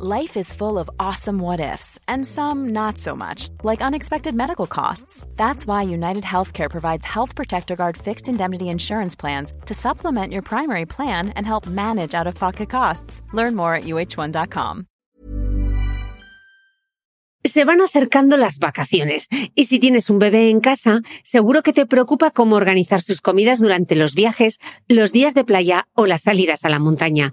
Life is full of awesome what ifs, and some not so much, like unexpected medical costs. That's why United Healthcare provides Health Protector Guard fixed indemnity insurance plans to supplement your primary plan and help manage out of pocket costs. Learn more at uh1.com. Se van acercando las vacaciones y si tienes un bebé en casa, seguro que te preocupa cómo organizar sus comidas durante los viajes, los días de playa o las salidas a la montaña.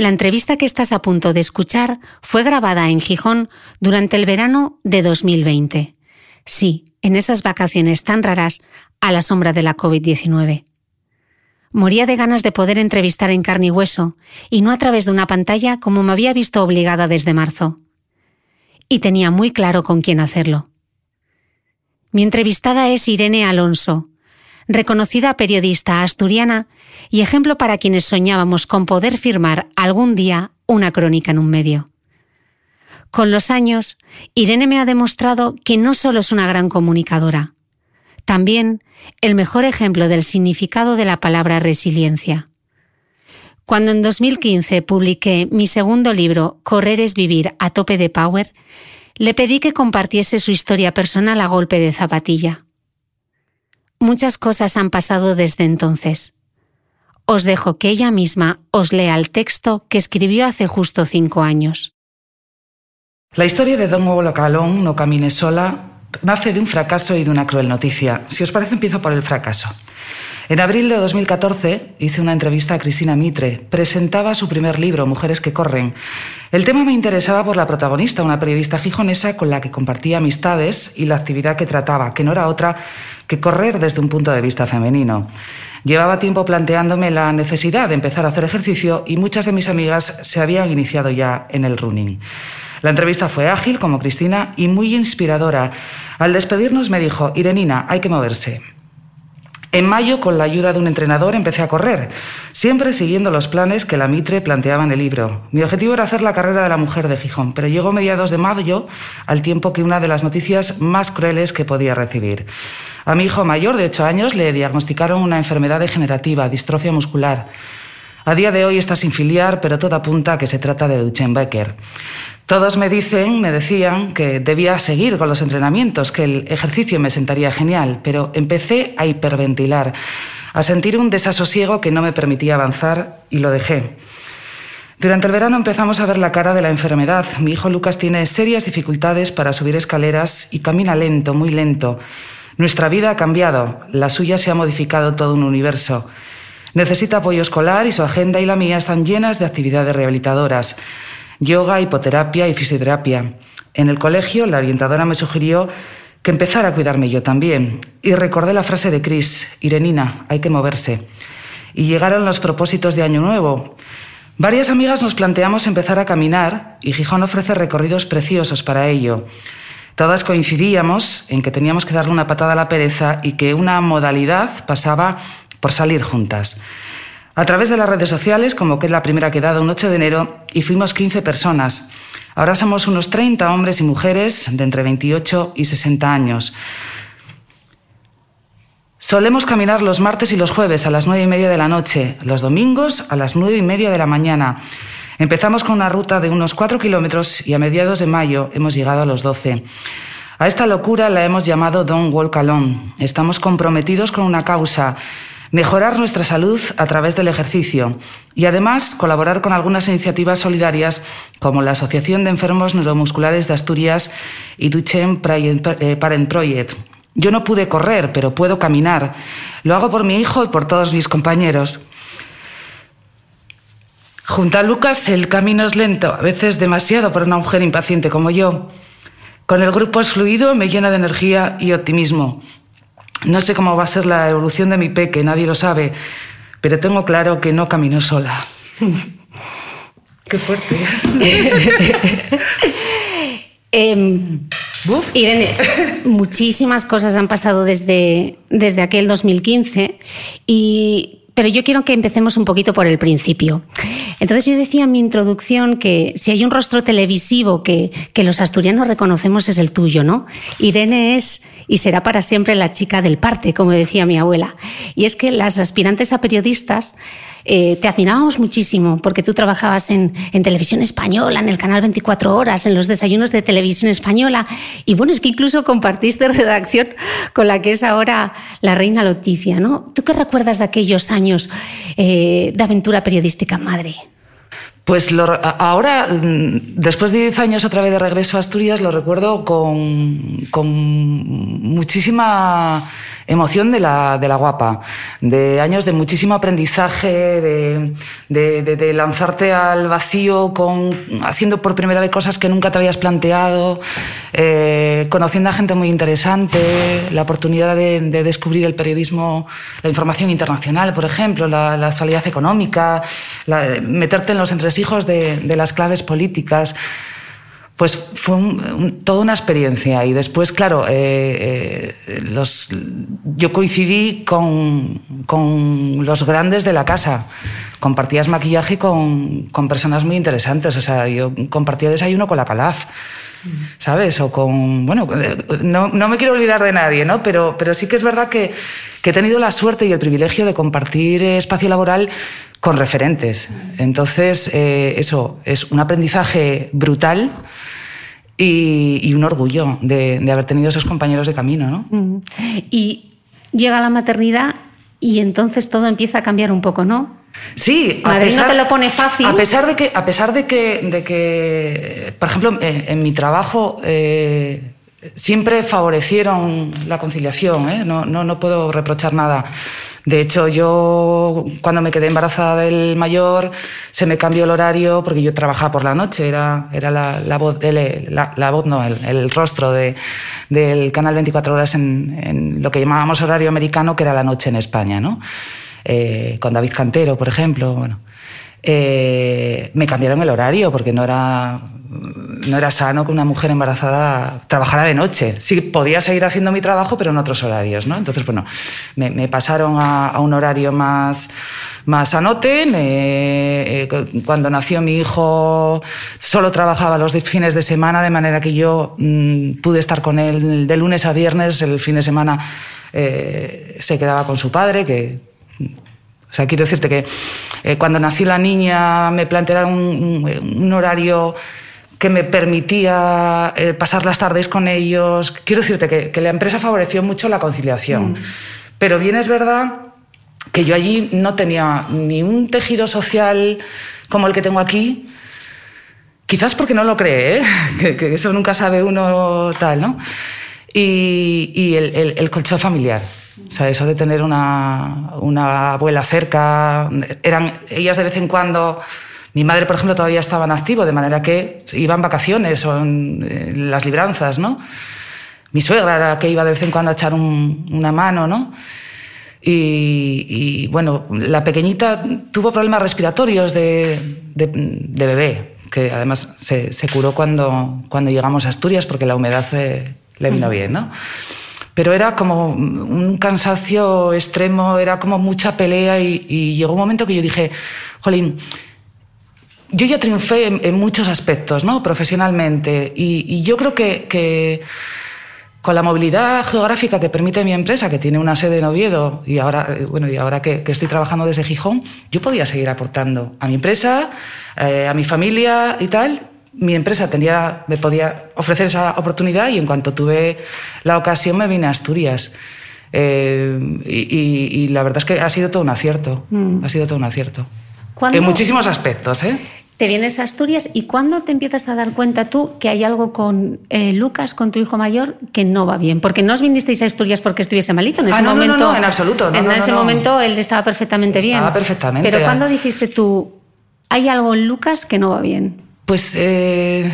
La entrevista que estás a punto de escuchar fue grabada en Gijón durante el verano de 2020. Sí, en esas vacaciones tan raras a la sombra de la COVID-19. Moría de ganas de poder entrevistar en carne y hueso, y no a través de una pantalla como me había visto obligada desde marzo. Y tenía muy claro con quién hacerlo. Mi entrevistada es Irene Alonso, reconocida periodista asturiana y ejemplo para quienes soñábamos con poder firmar algún día una crónica en un medio. Con los años, Irene me ha demostrado que no solo es una gran comunicadora, también el mejor ejemplo del significado de la palabra resiliencia. Cuando en 2015 publiqué mi segundo libro, Correr es vivir a tope de power, le pedí que compartiese su historia personal a golpe de zapatilla. Muchas cosas han pasado desde entonces. Os dejo que ella misma os lea el texto que escribió hace justo cinco años. La historia de Don Hugo Localón, No camine sola, nace de un fracaso y de una cruel noticia. Si os parece, empiezo por el fracaso. En abril de 2014 hice una entrevista a Cristina Mitre. Presentaba su primer libro, Mujeres que corren. El tema me interesaba por la protagonista, una periodista gijonesa con la que compartía amistades y la actividad que trataba, que no era otra que correr desde un punto de vista femenino. Llevaba tiempo planteándome la necesidad de empezar a hacer ejercicio y muchas de mis amigas se habían iniciado ya en el running. La entrevista fue ágil, como Cristina, y muy inspiradora. Al despedirnos me dijo, Irenina, hay que moverse. En mayo, con la ayuda de un entrenador, empecé a correr, siempre siguiendo los planes que la Mitre planteaba en el libro. Mi objetivo era hacer la carrera de la mujer de Gijón, pero llegó mediados de mayo, al tiempo que una de las noticias más crueles que podía recibir. A mi hijo mayor, de 8 años, le diagnosticaron una enfermedad degenerativa, distrofia muscular. A día de hoy está sin filiar, pero todo apunta a que se trata de Becker. Todos me dicen, me decían que debía seguir con los entrenamientos, que el ejercicio me sentaría genial, pero empecé a hiperventilar, a sentir un desasosiego que no me permitía avanzar y lo dejé. Durante el verano empezamos a ver la cara de la enfermedad. Mi hijo Lucas tiene serias dificultades para subir escaleras y camina lento, muy lento. Nuestra vida ha cambiado, la suya se ha modificado todo un universo. Necesita apoyo escolar y su agenda y la mía están llenas de actividades rehabilitadoras yoga, hipoterapia y fisioterapia. En el colegio, la orientadora me sugirió que empezara a cuidarme yo también. Y recordé la frase de Chris, Irenina, hay que moverse. Y llegaron los propósitos de Año Nuevo. Varias amigas nos planteamos empezar a caminar y Gijón ofrece recorridos preciosos para ello. Todas coincidíamos en que teníamos que darle una patada a la pereza y que una modalidad pasaba por salir juntas. A través de las redes sociales, como que es la primera que he dado un 8 de enero, y fuimos 15 personas. Ahora somos unos 30 hombres y mujeres de entre 28 y 60 años. Solemos caminar los martes y los jueves a las nueve y media de la noche, los domingos a las nueve y media de la mañana. Empezamos con una ruta de unos cuatro kilómetros y a mediados de mayo hemos llegado a los 12. A esta locura la hemos llamado Don't Walk Alone. Estamos comprometidos con una causa, mejorar nuestra salud a través del ejercicio y además colaborar con algunas iniciativas solidarias como la Asociación de Enfermos Neuromusculares de Asturias y Duchenne eh, Parent Project, yo no pude correr, pero puedo caminar. Lo hago por mi hijo y por todos mis compañeros. Junto a Lucas el camino es lento, a veces demasiado para una mujer impaciente como yo. Con el grupo es fluido, me llena de energía y optimismo. No sé cómo va a ser la evolución de mi peque, nadie lo sabe, pero tengo claro que no camino sola. Qué fuerte. Em, Irene, muchísimas cosas han pasado desde, desde aquel 2015 y pero yo quiero que empecemos un poquito por el principio. Entonces yo decía en mi introducción que si hay un rostro televisivo que, los asturianos reconocemos es el tuyo, ¿no? Irene es y será para siempre la chica del parte, como decía mi abuela. Y es que las aspirantes a periodistas eh, te admirábamos muchísimo porque tú trabajabas en, televisión española, en el canal 24 horas, en los desayunos de televisión española. Y bueno, es que incluso compartiste redacción con la que es ahora la reina Loticia, ¿no? ¿Tú qué recuerdas de aquellos años eh, de aventura periodística madre? Pues ahora, mm, después de 10 años otra vez de regreso a Asturias, lo recuerdo con muchísima emoción de la, de la, guapa, de años de muchísimo aprendizaje, de, de, lanzarte al vacío con, haciendo por primera vez cosas que nunca te habías planteado, eh, conociendo a gente muy interesante, la oportunidad de, descubrir el periodismo, la información internacional, por ejemplo, la, la actualidad económica, meterte en los entresijos de las claves políticas pues fue toda una experiencia. Y después, claro, eh, eh, yo coincidí con, los grandes de la casa. Compartías maquillaje con, personas muy interesantes. O sea, yo compartía desayuno con la Calaf. ¿Sabes? O con. Bueno, no, no, me quiero olvidar de nadie, ¿no? Pero, pero sí que es verdad que he tenido la suerte y el privilegio de compartir espacio laboral con referentes. Entonces, eh, eso es un aprendizaje brutal y, un orgullo de, haber tenido esos compañeros de camino. ¿no? Y llega la maternidad y entonces todo empieza a cambiar un poco, ¿no? Sí, a pesar, no te lo pone fácil. A pesar de que, a pesar de que, de que por ejemplo, en, mi trabajo eh, siempre favorecieron la conciliación, ¿eh? no, no, no puedo reprochar nada. De hecho, yo cuando me quedé embarazada del mayor, se me cambió el horario porque yo trabajaba por la noche, era, era la, voz, la, la, voz, no, el, el rostro de, del canal 24 horas en, en, lo que llamábamos horario americano, que era la noche en España, ¿no? Eh, con David Cantero, por ejemplo. Bueno. Eh, me cambiaron el horario porque no era, no era sano que una mujer embarazada trabajara de noche. Sí, podía seguir haciendo mi trabajo, pero en otros horarios. ¿no? Entonces, bueno, me, pasaron a, un horario más, más anote. Me, eh, cuando nació mi hijo, solo trabajaba los fines de semana, de manera que yo mm, pude estar con él de lunes a viernes. El fin de semana eh, se quedaba con su padre, que o sea, quiero decirte que eh, cuando nació la niña me plantearon un, horario que me permitía eh, pasar las tardes con ellos. Quiero decirte que, la empresa favoreció mucho la conciliación. Mm. Pero bien es verdad que yo allí no tenía ni un tejido social como el que tengo aquí, quizás porque no lo cree, ¿eh? que, eso nunca sabe uno tal, ¿no? Y, el, el colchón familiar. O sea, eso de tener una, una abuela cerca, eran ellas de vez en cuando... Mi madre, por ejemplo, todavía estaba en activo, de manera que iba en vacaciones o en, las libranzas, ¿no? Mi suegra era la que iba de vez en cuando a echar una mano, ¿no? Y, bueno, la pequeñita tuvo problemas respiratorios de, de, bebé, que además se, se, curó cuando, cuando llegamos a Asturias porque la humedad eh, le vino bien, ¿no? pero era como un cansancio extremo, era como mucha pelea y, llegó un momento que yo dije, jolín, yo ya triunfé en, muchos aspectos, ¿no? Profesionalmente. Y, yo creo que, con la movilidad geográfica que permite mi empresa, que tiene una sede en Oviedo, y ahora, bueno, y ahora que, estoy trabajando desde Gijón, yo podía seguir aportando a mi empresa, eh, a mi familia y tal, mi empresa tenía, me podía ofrecer esa oportunidad y en cuanto tuve la ocasión me vine a Asturias. Eh, y, la verdad es que ha sido todo un acierto. Mm. Ha sido todo un acierto. En muchísimos aspectos, ¿eh? Te vienes a Asturias y ¿cuándo te empiezas a dar cuenta tú que hay algo con eh, Lucas, con tu hijo mayor, que no va bien? Porque no os vinisteis a Asturias porque estuviese malito. En ese ah, no, momento, no, no, en absoluto. en ese momento él estaba perfectamente bien. Estaba perfectamente. Pero ¿cuándo dijiste tú, hay algo en Lucas que no va bien? Pues eh,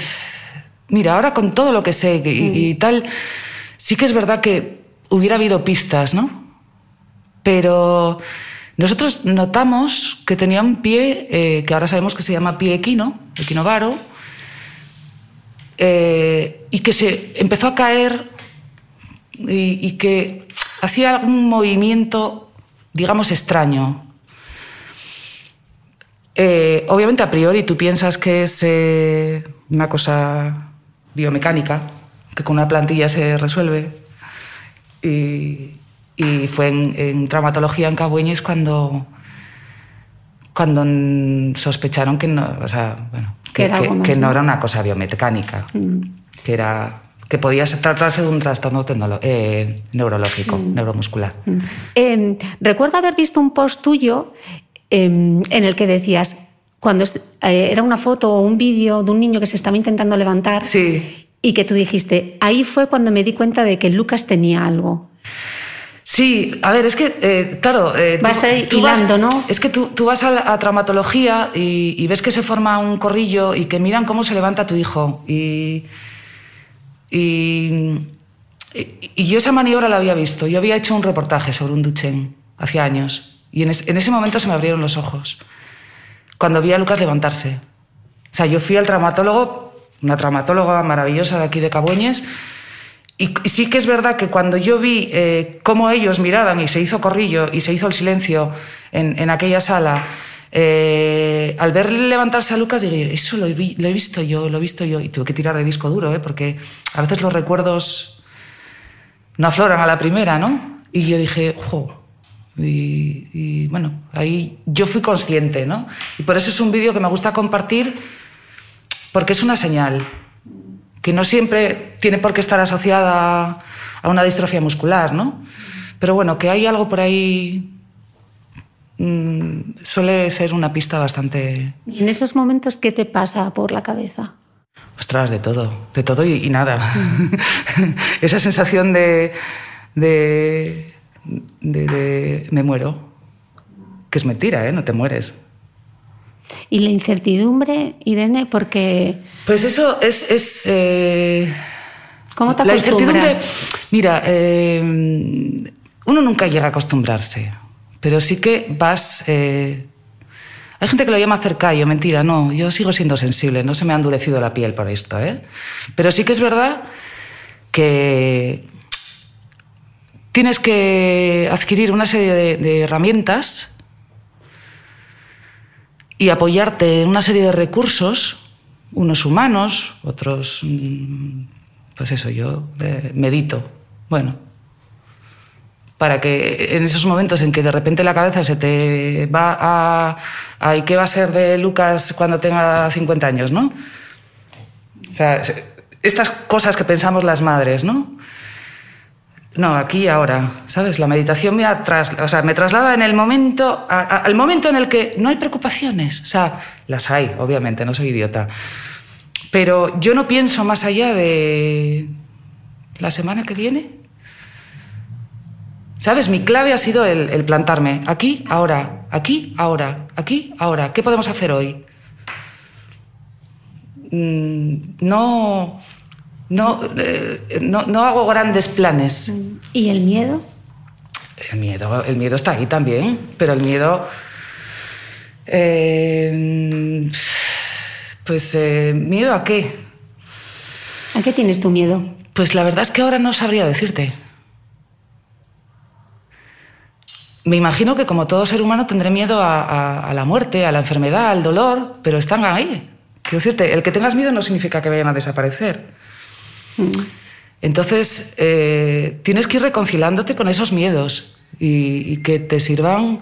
mira, ahora con todo lo que sé y, mm. tal, sí que es verdad que hubiera habido pistas, ¿no? Pero nosotros notamos que tenía un pie, eh, que ahora sabemos que se llama pie equino, equinovaro, eh, y que se empezó a caer y, y que hacía algún movimiento, digamos, extraño. Eh, obviamente, a priori, tú piensas que es eh, una cosa biomecánica, que con una plantilla se resuelve. Y, fue en, traumatología en Cabueñes cuando, cuando sospecharon que no, que, no era una cosa biomecánica, mm. que, era, que podía tratarse de un trastorno eh, neurológico, mm. neuromuscular. Mm. Em, recuerdo haber visto un post tuyo Em, en el que decías, cuando eh, era una foto o un vídeo de un niño que se estaba intentando levantar y que tú dijiste, ahí fue cuando me di cuenta de que Lucas tenía algo. Sí, a ver, es que, eh, claro. Eh, vas tú, hilando, ¿no? Es que tú, vas a, traumatología y, ves que se forma un corrillo y que miran cómo se levanta tu hijo. Y, y, yo esa maniobra la había visto. Yo había hecho un reportaje sobre un Duchen hace años. Y en, ese momento se me abrieron los ojos, cuando vi a Lucas levantarse. O sea, yo fui al traumatólogo, una traumatóloga maravillosa de aquí de Cabueñes, y, sí que es verdad que cuando yo vi eh, cómo ellos miraban y se hizo corrillo y se hizo el silencio en, aquella sala, eh, al ver levantarse a Lucas, dije, eso lo he, visto yo, lo he visto yo. Y tuve que tirar de disco duro, ¿eh? porque a veces los recuerdos no afloran a la primera, ¿no? Y yo dije, jo, y, bueno, ahí yo fui consciente, ¿no? Y por eso es un vídeo que me gusta compartir porque es una señal que no siempre tiene por qué estar asociada a una distrofia muscular, ¿no? Pero bueno, que hay algo por ahí mm, suele ser una pista bastante... ¿Y en esos momentos qué te pasa por la cabeza? Ostras, de todo, de todo y, nada. Esa sensación de de, me muero, que es mentira, ¿eh? no te mueres. ¿Y la incertidumbre, Irene? Porque... Pues eso es... es eh, ¿Cómo te La incertidumbre, mira, eh, uno nunca llega a acostumbrarse, pero sí que vas... Eh, hay gente que lo llama cercayo, mentira, no, yo sigo siendo sensible, no se me ha endurecido la piel por esto, ¿eh? Pero sí que es verdad que, tienes que adquirir una serie de, herramientas y apoyarte en una serie de recursos, unos humanos, otros, mm, pues eso, yo eh, medito. Bueno, para que en esos momentos en que de repente la cabeza se te va a, a ¿y qué va a ser de Lucas cuando tenga 50 años, no? O sea, estas cosas que pensamos las madres, ¿no? No, aquí y ahora, ¿sabes? La meditación me, o sea, me traslada en el momento, al momento en el que no hay preocupaciones. O sea, las hay, obviamente, no soy idiota. Pero yo no pienso más allá de la semana que viene. ¿Sabes? Mi clave ha sido el, el plantarme aquí, ahora, aquí, ahora, aquí, ahora. ¿Qué podemos hacer hoy? Mm, no eh, no, no, hago grandes planes. ¿Y el miedo? El miedo, el miedo está ahí también, pero el miedo... Eh, pues eh, miedo a qué? ¿A qué tienes tu miedo? Pues la verdad es que ahora no sabría decirte. me imagino que como todo ser humano tendré miedo a, la muerte, a la enfermedad, al dolor, pero están ahí. Quiero decirte, el que tengas miedo no significa que vayan a desaparecer. Mm. Entonces, eh, tienes que ir reconciliándote con esos miedos y, que te sirvan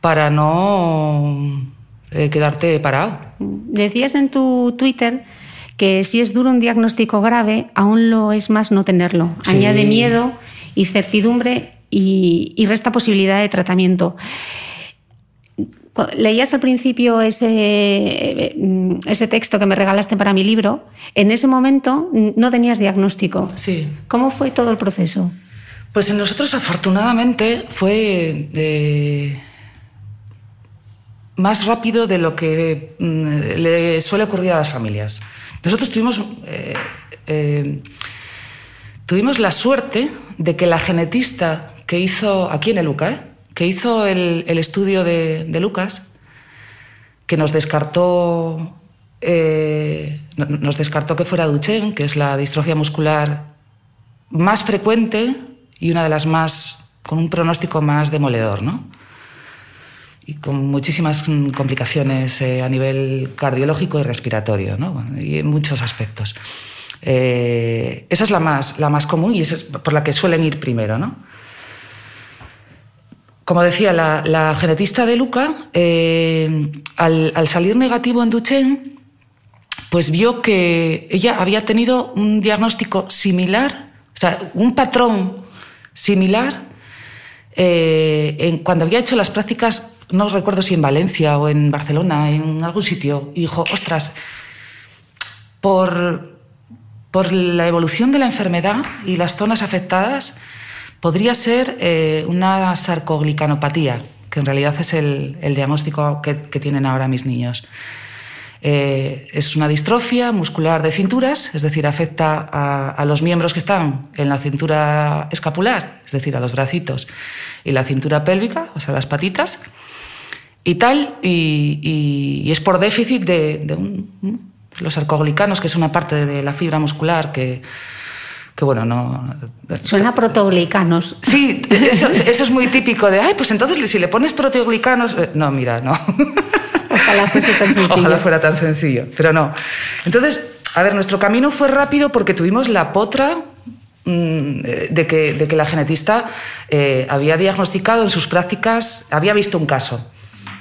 para no eh, quedarte parado. Decías en tu Twitter que si es duro un diagnóstico grave, aún lo es más no tenerlo. Añade miedo, incertidumbre y, y resta posibilidad de tratamiento. Leías al principio ese, ese texto que me regalaste para mi libro. En ese momento no tenías diagnóstico. Sí. ¿Cómo fue todo el proceso? Pues en nosotros, afortunadamente, fue eh, más rápido de lo que mm, le suele ocurrir a las familias. Nosotros tuvimos, eh, eh, tuvimos la suerte de que la genetista que hizo, aquí en el UCA, que hizo el, estudio de, Lucas, que nos descartó, nos descartó que fuera Duchenne, que es la distrofia muscular más frecuente y una de las más, con un pronóstico más demoledor, ¿no? Y con muchísimas complicaciones eh, a nivel cardiológico y respiratorio, ¿no? Y en muchos aspectos. Eh, esa es la más, la más común y es por la que suelen ir primero, ¿no? Como decía, la, genetista de Luca, eh, al, al, salir negativo en Duchenne, pues vio que ella había tenido un diagnóstico similar, o sea, un patrón similar eh, en, cuando había hecho las prácticas, no recuerdo si en Valencia o en Barcelona, en algún sitio, y dijo, ostras, por, por la evolución de la enfermedad y las zonas afectadas, podría ser eh, una sarcoglicanopatía, que en realidad es el, diagnóstico que, que tienen ahora mis niños. Eh, es una distrofia muscular de cinturas, es decir, afecta a, los miembros que están en la cintura escapular, es decir, a los bracitos, y la cintura pélvica, o sea, las patitas, y tal, y, es por déficit de, los arcoglicanos, que es una parte de la fibra muscular que, que bueno, no... Suena proteoglicanos. Sí, eso, eso, es muy típico de, ay, pues entonces si le pones proteoglicanos... Eh, no, mira, no. Ojalá fuese tan sencillo. Ojalá fuera tan sencillo, pero no. Entonces, a ver, nuestro camino fue rápido porque tuvimos la potra mm, de que, de que, la genetista eh, había diagnosticado en sus prácticas, había visto un caso.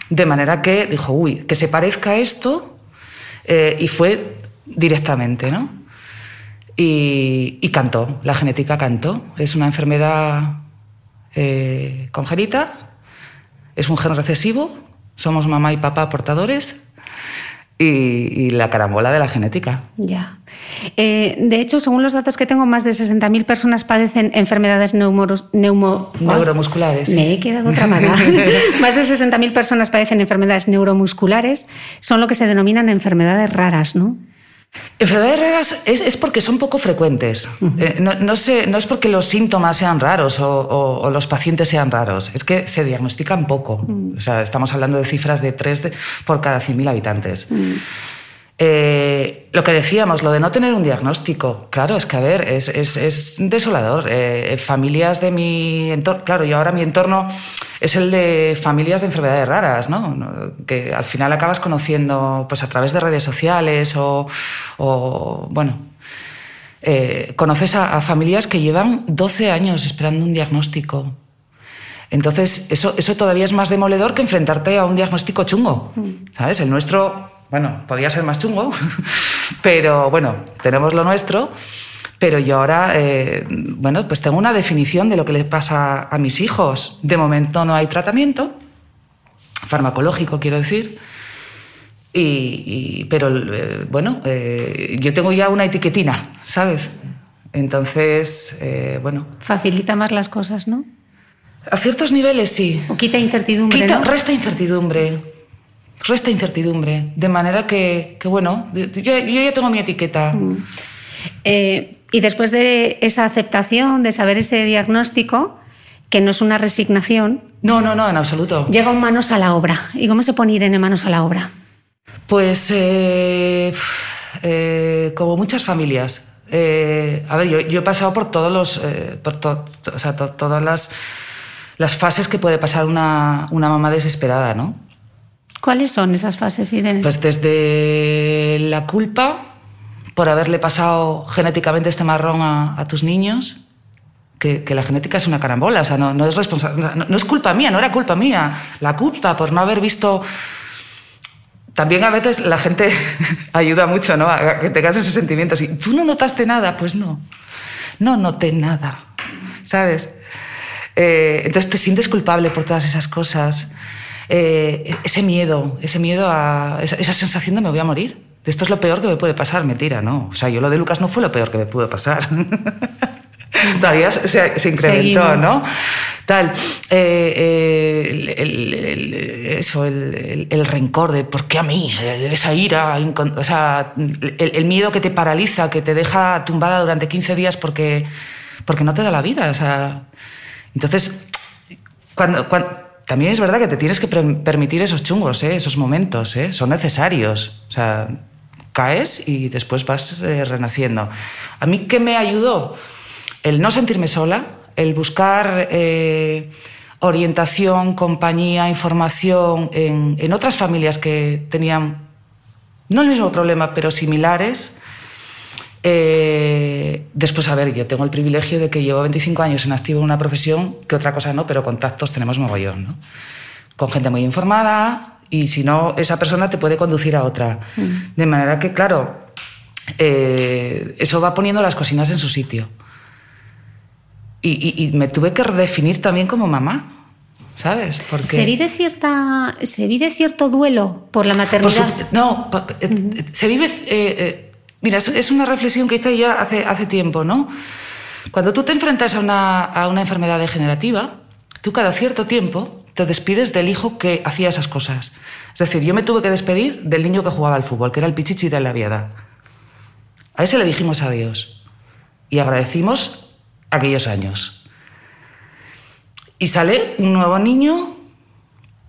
De manera que dijo, uy, que se parezca a esto, eh, y fue directamente, ¿no? Y, y, cantó, la genética cantó. Es una enfermedad eh, congénita, es un gen recesivo, somos mamá y papá portadores y, la carambola de la genética. Ya. Eh, de hecho, según los datos que tengo, más de 60.000 personas padecen enfermedades neumo, neuromusculares. Me he quedado tramada. más de 60.000 personas padecen enfermedades neuromusculares. Son lo que se denominan enfermedades raras, ¿no? Enfermedades raras es, porque son poco frecuentes. Eh, no, es porque los síntomas sean raros o, los pacientes sean raros, es que se diagnostican poco. O sea, estamos hablando de cifras de 3 por cada 100.000 habitantes. Eh, lo que decíamos, lo de no tener un diagnóstico, claro, es que, a ver, es, desolador. Eh, familias de mi entorno, claro, yo ahora mi entorno es el de familias de enfermedades raras, ¿no? Que al final acabas conociendo pues, a través de redes sociales o, bueno, eh, conoces a, familias que llevan 12 años esperando un diagnóstico. Entonces, eso, eso todavía es más demoledor que enfrentarte a un diagnóstico chungo, mm. ¿sabes? El nuestro bueno, podía ser más chungo, pero bueno, tenemos lo nuestro. Pero yo ahora, eh, bueno, pues tengo una definición de lo que le pasa a mis hijos. De momento no hay tratamiento, farmacológico quiero decir. Y, pero eh, bueno, eh, yo tengo ya una etiquetina, ¿sabes? Entonces, bueno. Facilita más las cosas, ¿no? A ciertos niveles sí. O quita incertidumbre. Quita, Resta incertidumbre resta incertidumbre. De manera que, bueno, yo, ya tengo mi etiqueta. Mm. Eh, y después de esa aceptación, de saber ese diagnóstico, que no es una resignación. No, no, no, en absoluto. Llega un manos a la obra. ¿Y cómo se pone Irene manos a la obra? Pues eh, eh, como muchas familias. a ver, yo, he pasado por todos los. por o sea, todas las las fases que puede pasar una, una mamá desesperada, ¿no? ¿Cuáles son esas fases, Irene? Pues desde la culpa por haberle pasado genéticamente este marrón a, a tus niños, que, que, la genética es una carambola, o sea, no, no es responsable, no, no, es culpa mía, no era culpa mía, la culpa por no haber visto... También a veces la gente ayuda mucho, ¿no? A que tengas ese sentimiento. Si tú no notaste nada, pues no, no noté nada, ¿sabes? Eh, entonces te sientes culpable por todas esas cosas. Eh, ese miedo, ese miedo a esa, esa, sensación de me voy a morir. Esto es lo peor que me puede pasar, mentira, ¿no? O sea, yo lo de Lucas no fue lo peor que me pudo pasar. Todavía se, se incrementó, Seguimos. ¿no? Tal. Eh, el, el, el, eso, el, rencor de ¿por qué a mí? Esa ira, o sea, el, miedo que te paraliza, que te deja tumbada durante 15 días porque, porque no te da la vida. O sea, entonces, cuando, cuando también es verdad que te tienes que permitir esos chungos, ¿eh? esos momentos, ¿eh? son necesarios. O sea, caes y después vas eh, renaciendo. ¿A mí qué me ayudó? El no sentirme sola, el buscar orientación, compañía, información en, en, otras familias que tenían no el mismo problema, pero similares. Eh, después, a ver, yo tengo el privilegio de que llevo 25 años en activo en una profesión, que otra cosa no, pero contactos tenemos mogollón, ¿no? Con gente muy informada y si no, esa persona te puede conducir a otra. Mm. De manera que, claro, eh, eso va poniendo las cocinas en su sitio. Y, y, y, me tuve que redefinir también como mamá. ¿Sabes? Porque... ¿Se, vive cierta, ¿Se vive cierto duelo por la maternidad? Por su, no, mm -hmm. se vive... Eh, eh, Mira, es una reflexión que hice ya hace, hace tiempo, ¿no? Cuando tú te enfrentas a una, a una enfermedad degenerativa, tú cada cierto tiempo te despides del hijo que hacía esas cosas. Es decir, yo me tuve que despedir del niño que jugaba al fútbol, que era el pichichi de la viada. A ese le dijimos adiós y agradecimos aquellos años. Y sale un nuevo niño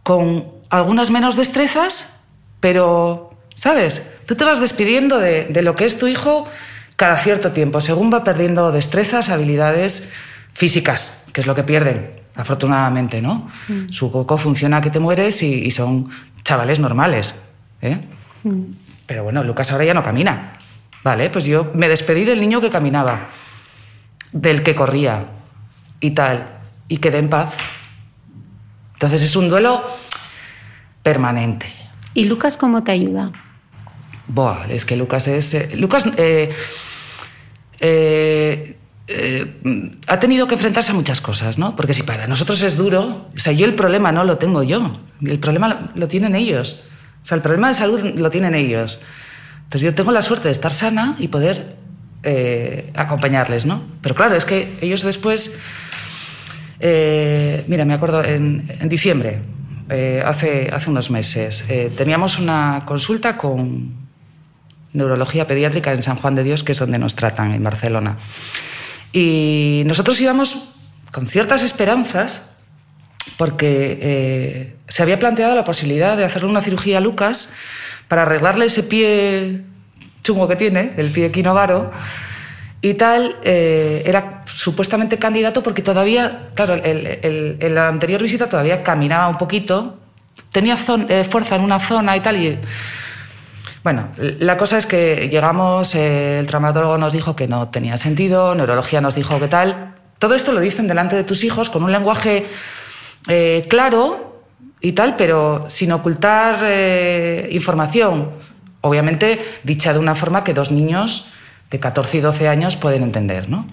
con algunas menos destrezas, pero, ¿sabes? Tú te vas despidiendo de, de, lo que es tu hijo cada cierto tiempo, según va perdiendo destrezas, habilidades físicas, que es lo que pierden, afortunadamente, ¿no? Mm. Su coco funciona que te mueres y, y son chavales normales. ¿eh? Mm. Pero bueno, Lucas ahora ya no camina. Vale, pues yo me despedí del niño que caminaba, del que corría y tal, y quedé en paz. Entonces es un duelo permanente. ¿Y Lucas cómo te ayuda? Buah, es que Lucas es. Eh, Lucas eh, eh, ha tenido que enfrentarse a muchas cosas, ¿no? Porque si para nosotros es duro, o sea, yo el problema no lo tengo yo, el problema lo tienen ellos. O sea, el problema de salud lo tienen ellos. Entonces yo tengo la suerte de estar sana y poder acompañarles, ¿no? Pero claro, es que ellos después. mira, me acuerdo en, en diciembre, hace, hace unos meses, teníamos una consulta con neurología pediátrica en San Juan de Dios, que es donde nos tratan, en Barcelona. Y nosotros íbamos con ciertas esperanzas porque eh, se había planteado la posibilidad de hacerle una cirugía a Lucas para arreglarle ese pie chungo que tiene, el pie equinovaro, y tal, eh, era supuestamente candidato porque todavía, claro, en la anterior visita todavía caminaba un poquito, tenía eh, fuerza en una zona y tal, y bueno, la cosa es que llegamos, el traumatólogo nos dijo que no tenía sentido, neurología nos dijo que tal. Todo esto lo dicen delante de tus hijos con un lenguaje eh, claro y tal, pero sin ocultar eh, información. Obviamente dicha de una forma que dos niños de 14 y 12 años pueden entender, ¿no?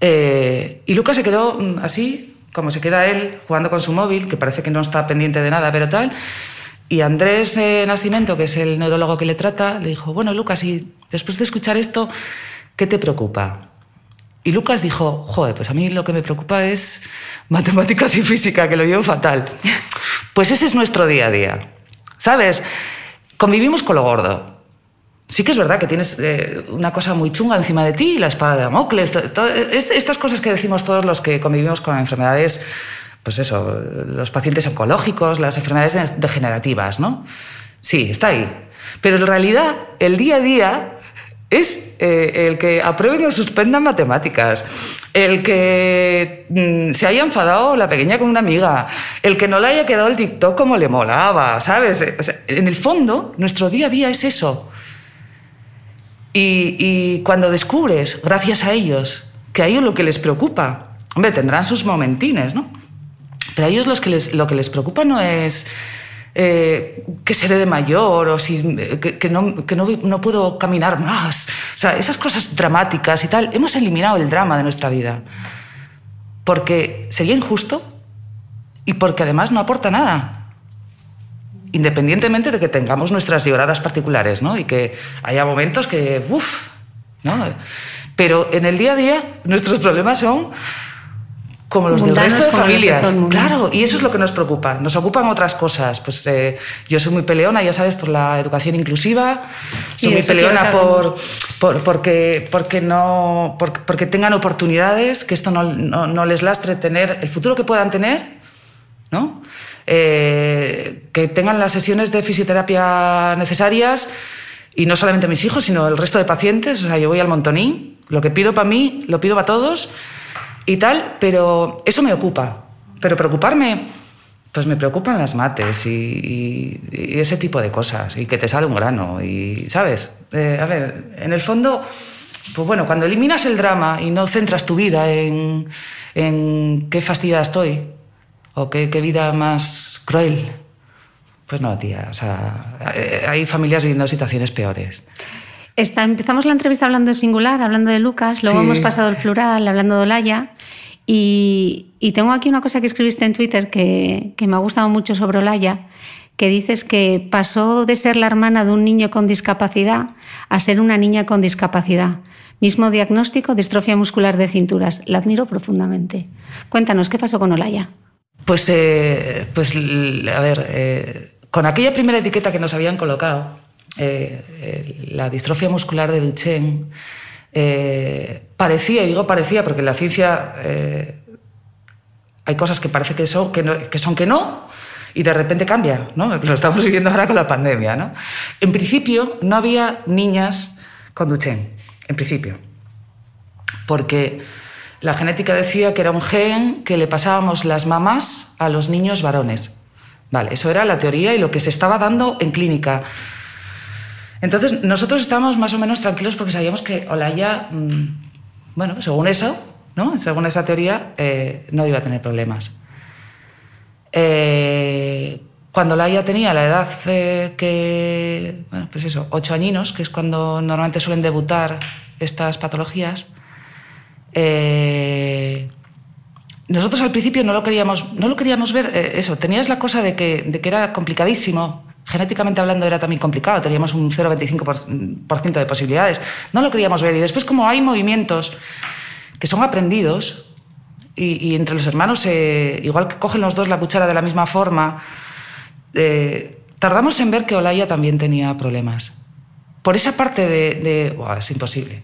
Eh, y Lucas se quedó mm, así, como se queda él, jugando con su móvil, que parece que no está pendiente de nada, pero tal. Y Andrés eh, Nascimento, que es el neurólogo que le trata, le dijo, bueno, Lucas, y después de escuchar esto, ¿qué te preocupa? Y Lucas dijo, joder, pues a mí lo que me preocupa es matemáticas y física, que lo llevo fatal. Pues ese es nuestro día a día, ¿sabes? Convivimos con lo gordo. Sí que es verdad que tienes eh, una cosa muy chunga encima de ti, la espada de Damocles, estas cosas que decimos todos los que convivimos con enfermedades pues eso, los pacientes oncológicos, las enfermedades degenerativas, ¿no? Sí, está ahí. Pero en realidad, el día a día es eh, el que aprueben o suspendan matemáticas, el que mm, se haya enfadado la pequeña con una amiga, el que no le haya quedado el TikTok como le molaba, ¿sabes? en el fondo, nuestro día a día es eso. Y, cuando descubres, gracias a ellos, que a ellos lo que les preocupa, hombre, tendrán sus momentines, ¿no? Pero a ellos los que les, lo que les preocupa no es eh, que seré de mayor o si, eh, que, no, que no, no, puedo caminar más. O sea, esas cosas dramáticas y tal, hemos eliminado el drama de nuestra vida. Porque sería injusto y porque además no aporta nada. Independientemente de que tengamos nuestras lloradas particulares, ¿no? Y que haya momentos que, uff, ¿no? Pero en el día a día nuestros problemas son como los del resto de familias. claro, y eso es lo que nos preocupa. Nos ocupan otras cosas. Pues eh, yo soy muy peleona, ya sabes, por la educación inclusiva. Soy muy peleona por, por, porque, porque, no, porque, tengan oportunidades, que esto no, no, les lastre tener el futuro que puedan tener, ¿no? Eh, que tengan las sesiones de fisioterapia necesarias y no solamente mis hijos, sino el resto de pacientes. O sea, yo voy al montoní. Lo que pido para mí, lo pido para todos y tal, pero eso me ocupa. Pero preocuparme, pues me preocupan las mates y, ese tipo de cosas, y que te sale un grano, y, ¿sabes? Eh, a ver, en el fondo, pues bueno, cuando eliminas el drama y no centras tu vida en, qué fastidiada estoy, o qué, qué vida más cruel, pues no, tía, o sea, eh, hay familias viviendo situaciones peores empezamos la entrevista hablando de singular, hablando de Lucas, luego hemos pasado el plural, hablando de Olaya. Y, tengo aquí una cosa que escribiste en Twitter que, me ha gustado mucho sobre Olaya, que dices que pasó de ser la hermana de un niño con discapacidad a ser una niña con discapacidad. Mismo diagnóstico, distrofia muscular de cinturas. La admiro profundamente. Cuéntanos, ¿qué pasó con Olaya? Pues, eh, pues a ver, eh, con aquella primera etiqueta que nos habían colocado, eh, la distrofia muscular de Duchenne eh, parecía, y digo parecía porque en la ciencia eh, hay cosas que parece que son que, no, que son que no, y de repente cambia, ¿no? Lo estamos viviendo ahora con la pandemia, ¿no? En principio no había niñas con Duchenne, en principio, porque la genética decía que era un gen que le pasábamos las mamás a los niños varones. Vale, eso era la teoría y lo que se estaba dando en clínica. Entonces, nosotros estábamos más o menos tranquilos porque sabíamos que Olaya, mm, bueno, según eso, ¿no? según esa teoría, eh, no iba a tener problemas. Eh, cuando Olaya tenía la edad eh, que, bueno, pues eso, ocho añinos, que es cuando normalmente suelen debutar estas patologías, nosotros al principio no lo queríamos, no lo queríamos ver, eso, tenías la cosa de que, de que era complicadísimo genéticamente hablando era también complicado, teníamos un 0,25% de posibilidades. No lo queríamos ver. Y después, como hay movimientos que son aprendidos, y, entre los hermanos, igual que cogen los dos la cuchara de la misma forma, eh, tardamos en ver que Olaya también tenía problemas. Por esa parte de... es imposible.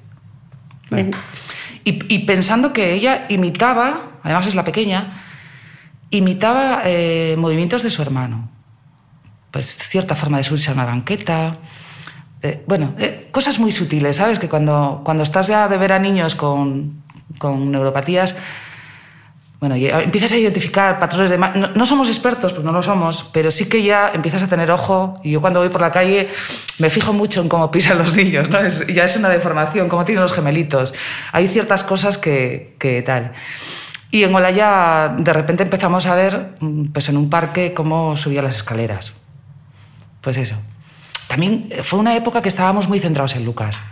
Y, pensando que ella imitaba, además es la pequeña, imitaba eh, movimientos de su hermano pues cierta forma de subirse a una banqueta. Eh, bueno, eh, cosas muy sutiles, ¿sabes? Que cuando, cuando estás ya de ver a niños con, con neuropatías, bueno, empiezas a identificar patrones de... No, no, somos expertos, porque no lo somos, pero sí que ya empiezas a tener ojo. Y yo cuando voy por la calle me fijo mucho en cómo pisan los niños, ¿no? ya es una deformación, cómo tienen los gemelitos. Hay ciertas cosas que, que tal. Y en Olaya de repente empezamos a ver, pues en un parque, cómo subía las escaleras pues eso. También fue una época que estábamos muy centrados en Lucas.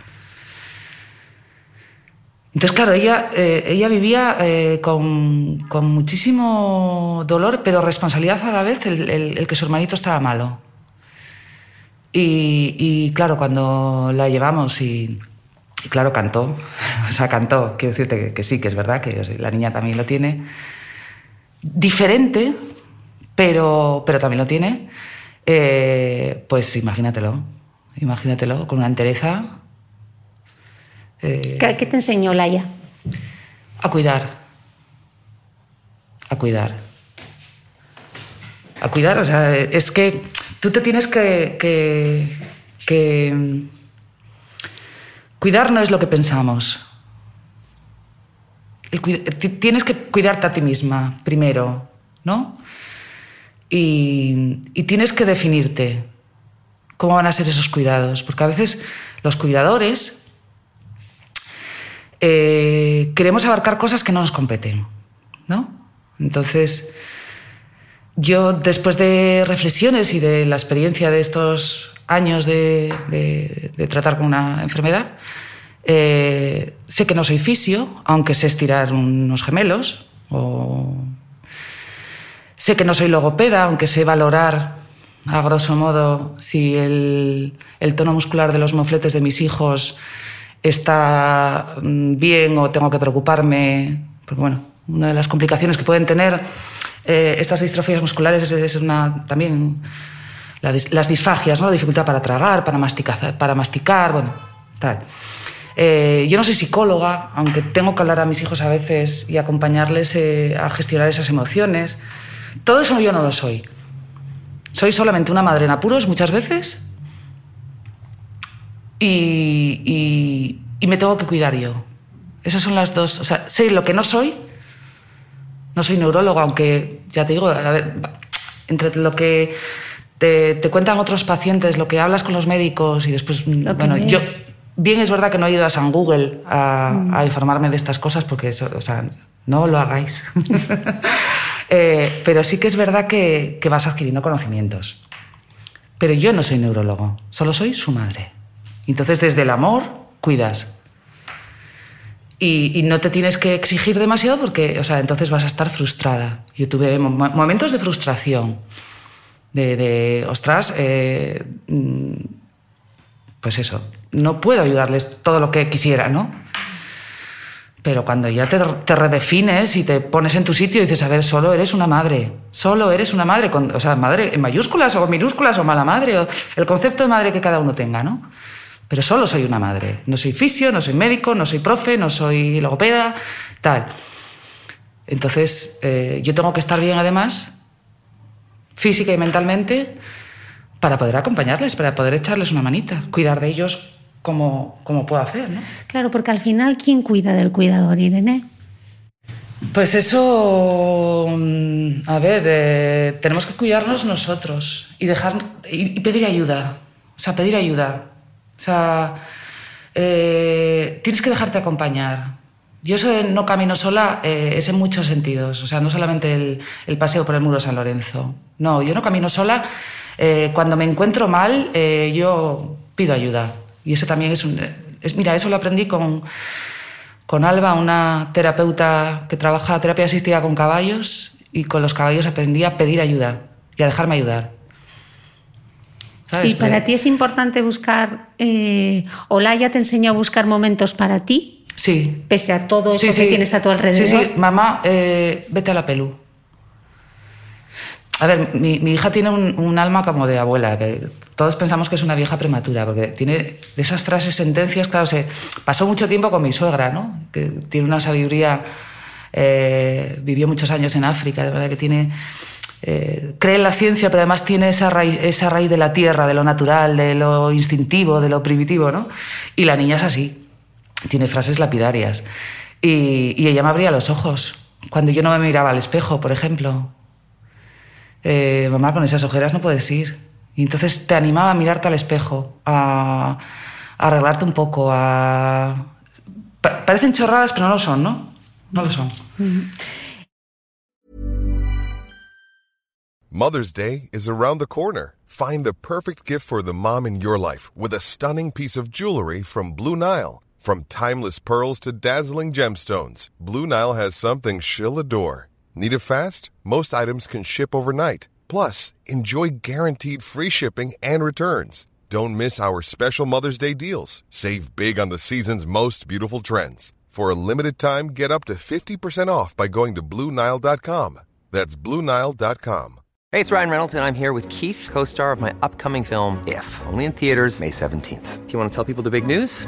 Entonces, claro, ella, eh, ella vivía eh, con, con, muchísimo dolor, pero responsabilidad a la vez el, el, que su hermanito estaba malo. Y, y claro, cuando la llevamos y, y, claro, cantó, o sea, cantó, quiero decirte que, que, sí, que es verdad, que la niña también lo tiene. Diferente, pero, pero también lo tiene. Eh, pues imagínatelo, imagínatelo, con una entereza. Eh, ¿Qué te enseñó Laia? A cuidar, a cuidar. A cuidar, o sea, es que tú te tienes que, que, cuidar no es lo que pensamos. tienes que cuidarte a ti misma primero, ¿no? Y, tienes que definirte cómo van a ser esos cuidados, porque a veces los cuidadores eh, queremos abarcar cosas que no nos competen, ¿no? Entonces, yo después de reflexiones y de la experiencia de estos años de, tratar con una enfermedad, eh, sé que no soy fisio, aunque sé estirar unos gemelos, o sé que no soy logopeda, aunque sé valorar a grosso modo si el, el tono muscular de los mofletes de mis hijos está mm, bien o tengo que preocuparme, porque bueno, una de las complicaciones que pueden tener eh, estas distrofías musculares es, una, también las disfagias, ¿no? la dificultad para tragar, para masticar, para masticar bueno, tal. Eh, yo no soy psicóloga, aunque tengo que hablar a mis hijos a veces y acompañarles eh, a gestionar esas emociones. Todo eso yo no lo soy. Soy solamente una madre en apuros muchas veces y, y me tengo que cuidar yo. Esas son las dos. O sea, sé lo que no soy no soy neurólogo, aunque ya te digo, a ver, entre lo que te, cuentan otros pacientes, lo que hablas con los médicos y después, bueno, yo bien es verdad que no he ido a San Google a, mm. informarme de estas cosas porque eso, o sea, no lo hagáis. Eh, pero sí que es verdad que, vas adquiriendo conocimientos. Pero yo no soy neurólogo, solo soy su madre. Entonces, desde el amor, cuidas. Y, no te tienes que exigir demasiado porque, o sea, entonces vas a estar frustrada. Yo tuve momentos de frustración, de, ostras, eh, mm, pues eso, no puedo ayudarles todo lo que quisiera, ¿no? Pero cuando ya te, redefines y te pones en tu sitio y dices, a ver, solo eres una madre, solo eres una madre, con, o sea, madre en mayúsculas o minúsculas o mala madre, o el concepto de madre que cada uno tenga, ¿no? pero solo soy una madre. No soy fisio, no soy médico, no soy profe, no soy logopeda, tal. Entonces, eh, yo tengo que estar bien además, física y mentalmente, para poder acompañarles, para poder echarles una manita, cuidar de ellos como puedo hacer. ¿no? Claro, porque al final, ¿quién cuida del cuidador, Irene? Pues eso, mm, a ver, eh, tenemos que cuidarnos nosotros y dejar y pedir ayuda. O sea, pedir ayuda. O sea, eh, tienes que dejarte acompañar. Yo eso de no camino sola eh, es en muchos sentidos. O sea, no solamente el, paseo por el muro San Lorenzo. No, yo no camino sola. Eh, cuando me encuentro mal, yo pido ayuda. Y eso también es un... Es, mira, eso lo aprendí con, con Alba, una terapeuta que trabaja terapia asistida con caballos. Y con los caballos aprendí a pedir ayuda y a dejarme ayudar. ¿Y para ti es importante buscar, eh, Olaya te enseñó a buscar momentos para ti? Sí. Pese a todo eso que tienes a tu alrededor. Sí, sí, mamá, eh, vete a la pelu. A ver, mi, hija tiene un, alma como de abuela, que todos pensamos que es una vieja prematura, porque tiene esas frases, sentencias, claro, se pasó mucho tiempo con mi suegra, ¿no? Que tiene una sabiduría, eh, vivió muchos años en África, de verdad que tiene eh, cree en la ciencia, pero además tiene esa raíz, esa raíz de la tierra, de lo natural, de lo instintivo, de lo primitivo, ¿no? Y la niña es así, tiene frases lapidarias. Y, ella me abría los ojos cuando yo no me miraba al espejo, por ejemplo. Eh, mamá, con esas ojeras no puedes ir. Y entonces te animaba a mirarte al espejo, a, arreglarte un poco, a... parecen chorradas, pero no lo son, ¿no? No lo son. Mother's Day is around the corner. Find the perfect gift for the mom in your life with a stunning piece of jewelry from Blue Nile. From timeless pearls to dazzling gemstones, Blue Nile has something she'll adore. Need it fast? Most items can ship overnight. Plus, enjoy guaranteed free shipping and returns. Don't miss our special Mother's Day deals. Save big on the season's most beautiful trends. For a limited time, get up to 50% off by going to BlueNile.com. That's BlueNile.com. Hey, it's Ryan Reynolds, and I'm here with Keith, co star of my upcoming film, If, only in theaters, May 17th. Do you want to tell people the big news?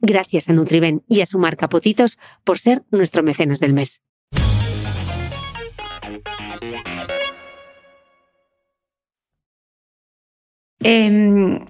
Gracias a Nutriben y a su marca Potitos por ser nuestro mecenas del mes. Em,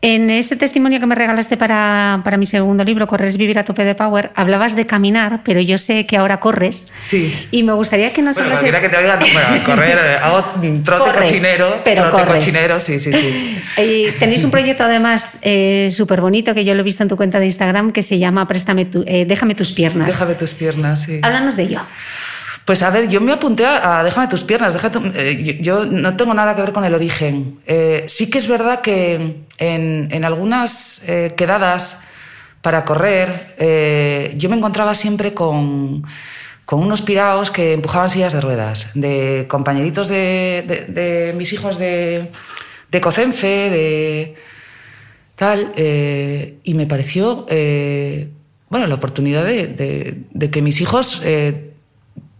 en ese testimonio que me regalaste para, para, mi segundo libro, Corres, Vivir a Tope de Power, hablabas de caminar, pero yo sé que ahora corres. Sí. Y me gustaría que nos bueno, hablases... que te oiga, bueno, correr, hago trote Corres, cochinero. pero trote corres. cochinero, sí, sí, sí. Y tenéis un proyecto además eh, súper bonito que yo lo he visto en tu cuenta de Instagram que se llama Préstame tu- eh, Déjame tus piernas. Déjame tus piernas, sí. Háblanos de ello. Pues a ver, yo me apunté a, Déjame tus piernas. deja tu- eh, yo, no tengo nada que ver con el origen. Eh, sí que es verdad que en, en algunas eh, quedadas para correr, eh, yo me encontraba siempre con, con unos piraos que empujaban sillas de ruedas, de compañeritos de, de- mis hijos de, de Cocenfe, de tal, y me pareció, bueno, la oportunidad de, que mis hijos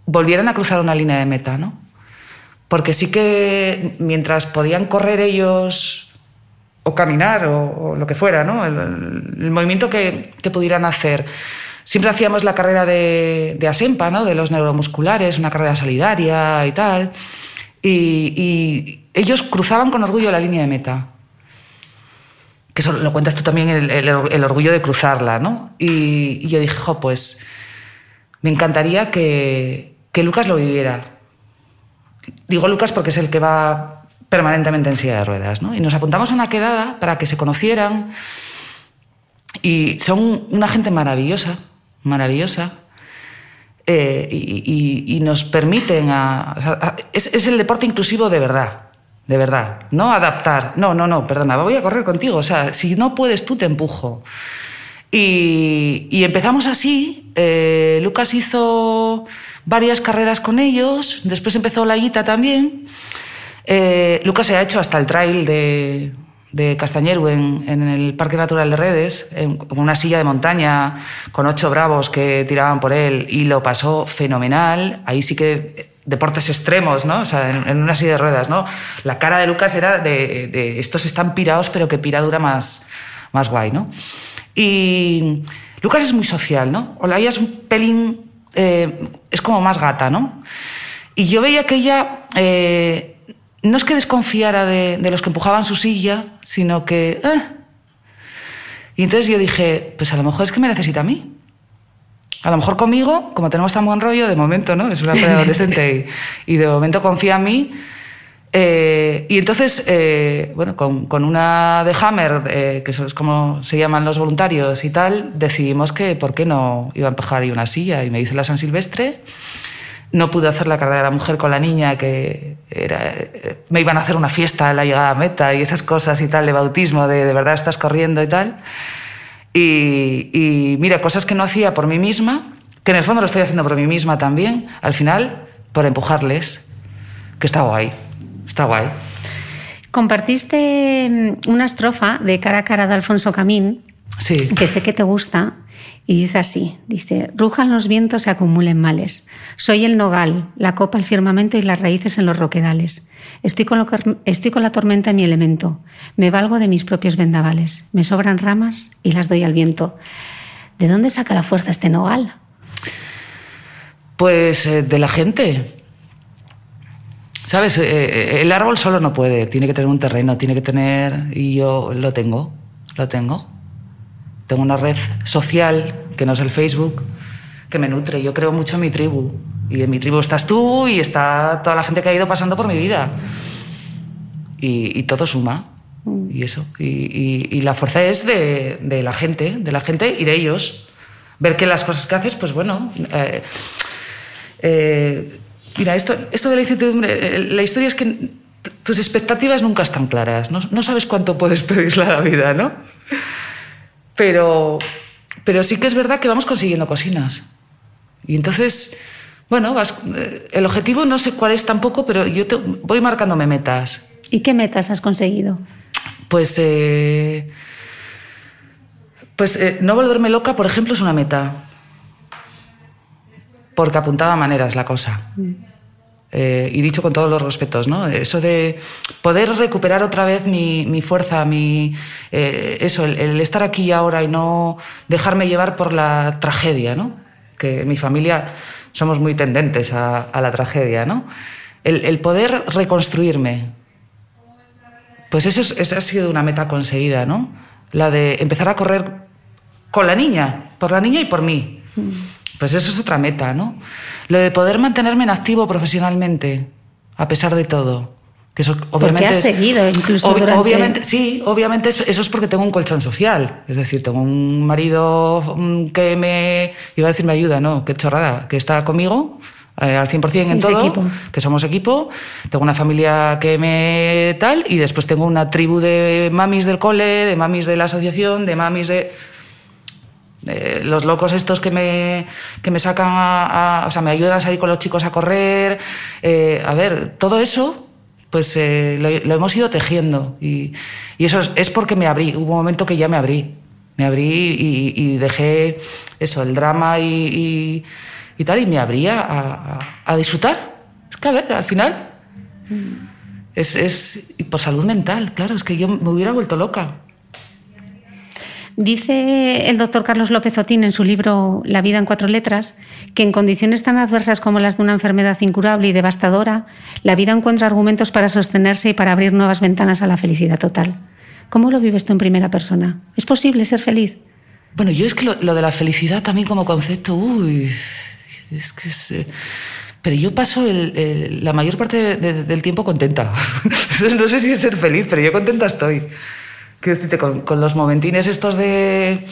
volvieran a cruzar una línea de meta, ¿no? Porque sí que mientras podían correr ellos o caminar o, lo que fuera, ¿no? El, el- movimiento que, que pudieran hacer. Siempre hacíamos la carrera de, de ASEMPA, ¿no? De los neuromusculares, una carrera solidaria y tal. Y, ellos cruzaban con orgullo la línea de meta que lo cuentas tú también, el, orgullo de cruzarla, ¿no? Y, y yo dije, jo, pues me encantaría que, que Lucas lo viviera. Digo Lucas porque es el que va permanentemente en silla de ruedas, ¿no? Y nos apuntamos a una quedada para que se conocieran y son una gente maravillosa, maravillosa. eh, y, nos permiten a, es, el deporte inclusivo de verdad, de verdad, no adaptar, no, no, no, perdona, voy a correr contigo, o sea, si no puedes tú te empujo. Y, y empezamos así, eh, Lucas hizo varias carreras con ellos, después empezó la guita también. Eh, Lucas se ha hecho hasta el trail de, de Castañeru en, en el Parque Natural de Redes, en- una silla de montaña, con ocho bravos que tiraban por él y lo pasó fenomenal. Ahí sí que eh, deportes extremos, ¿no? O sea, en, en una silla de ruedas, ¿no? La cara de Lucas era de, de estos están pirados, pero que piradura más, más guay, ¿no? Y Lucas es muy social, ¿no? Olaya es un pelín, eh, es como más gata, ¿no? Y yo veía que ella eh, no es que desconfiara de, de los que empujaban su silla, sino que... eh. Y entonces yo dije, pues a lo mejor es que me necesita a mí. A lo mejor conmigo, como tenemos tan buen rollo, de momento, ¿no? Es una preadolescente y, y de momento confía en mí. Eh, y entonces, eh, bueno, con, con una de Hammer, eh, que eso es como se llaman los voluntarios y tal, decidimos que por qué no iba a empujar ahí una silla. Y me hice la San Silvestre. No pude hacer la carrera de la mujer con la niña, que era, eh, me iban a hacer una fiesta a la llegada a meta y esas cosas y tal, de bautismo, de de verdad estás corriendo y tal. Y, y mira, cosas que no hacía por mí misma, que en el fondo lo estoy haciendo por mí misma también, al final, por empujarles, que está guay, está guay. Compartiste mm, una estrofa de cara a cara de Alfonso Camín Sí. que sé que te gusta, y dice así, dice, rujan los vientos y acumulen males. Soy el nogal, la copa el firmamento y las raíces en los roquedales. Estoy con, lo que- estoy con la tormenta en mi elemento. Me valgo de mis propios vendavales. Me sobran ramas y las doy al viento. ¿De dónde saca la fuerza este nogal? Pues eh, de la gente. ¿Sabes? Eh, eh, el árbol solo no puede, tiene que tener un terreno, tiene que tener... Y yo lo tengo, lo tengo. Tengo una red social, que no es el Facebook, que me nutre. Yo creo mucho en mi tribu. Y en mi tribu estás tú y está toda la gente que ha ido pasando por mi vida. Y, y todo suma. Y eso. Y, y- y la fuerza es de, de la gente, de la gente y de ellos. Ver que las cosas que haces, pues bueno. eh, eh, mira, esto, esto de la incertidumbre, eh, la historia es que tus expectativas nunca están claras. No, no sabes cuánto puedes pedirle a la vida, ¿no? Pero, pero sí que es verdad que vamos consiguiendo cosinas. Y entonces, bueno, vas- eh, el objetivo no sé cuál es tampoco, pero yo te- voy marcándome metas. ¿Y qué metas has conseguido? Pues, eh, pues eh, no volverme loca, por ejemplo, es una meta. Porque apuntaba a maneras la cosa. Eh, y dicho con todos los respetos, ¿no? Eso de poder recuperar otra vez mi, mi fuerza, mi, eh, eso, el, el estar aquí y ahora y no dejarme llevar por la tragedia, ¿no? Que mi familia somos muy tendentes a, a la tragedia, ¿no? El, el poder reconstruirme, pues eso es- esa ha sido una meta conseguida, ¿no? La de empezar a correr con la niña, por la niña y por mí. Pues eso es otra meta, ¿no? Lo de poder mantenerme en activo profesionalmente, a pesar de todo. Que eso obviamente has es- seguido incluso durante- Obviamente, sí, obviamente es- eso es porque tengo un colchón social. Es decir, tengo un marido mm, que me... Iba a decir me ayuda, ¿no? Qué chorrada. Que está conmigo eh, al 100% en todo. equipo. Que somos equipo. Tengo una familia que me tal. Y después tengo una tribu de mamis del cole, de mamis de la asociación, de mamis de... de los locos estos que me, que me sacan a, a- O sea, me ayudan a salir con los chicos a correr. Eh, a ver, todo eso pues eh, lo, lo hemos ido tejiendo. Y, y eso es, es porque me abrí. Hubo un momento que ya me abrí. Me abrí y, y dejé eso, el drama y, y- tal, y me abrí a, a- disfrutar. Es que, a ver, al final. Es, es y por salud mental, claro, es que yo me hubiera vuelto loca. Dice el doctor Carlos López Otín en su libro La vida en cuatro letras que en condiciones tan adversas como las de una enfermedad incurable y devastadora, la vida encuentra argumentos para sostenerse y para abrir nuevas ventanas a la felicidad total. ¿Cómo lo vives tú en primera persona? ¿Es posible ser feliz? Bueno, yo es que lo, de la felicidad también como concepto, uy, es que eh, Pero yo paso la mayor parte de- de- del tiempo contenta. No sé si es ser feliz, pero yo contenta estoy. Quiero decirte, con, los momentines estos de...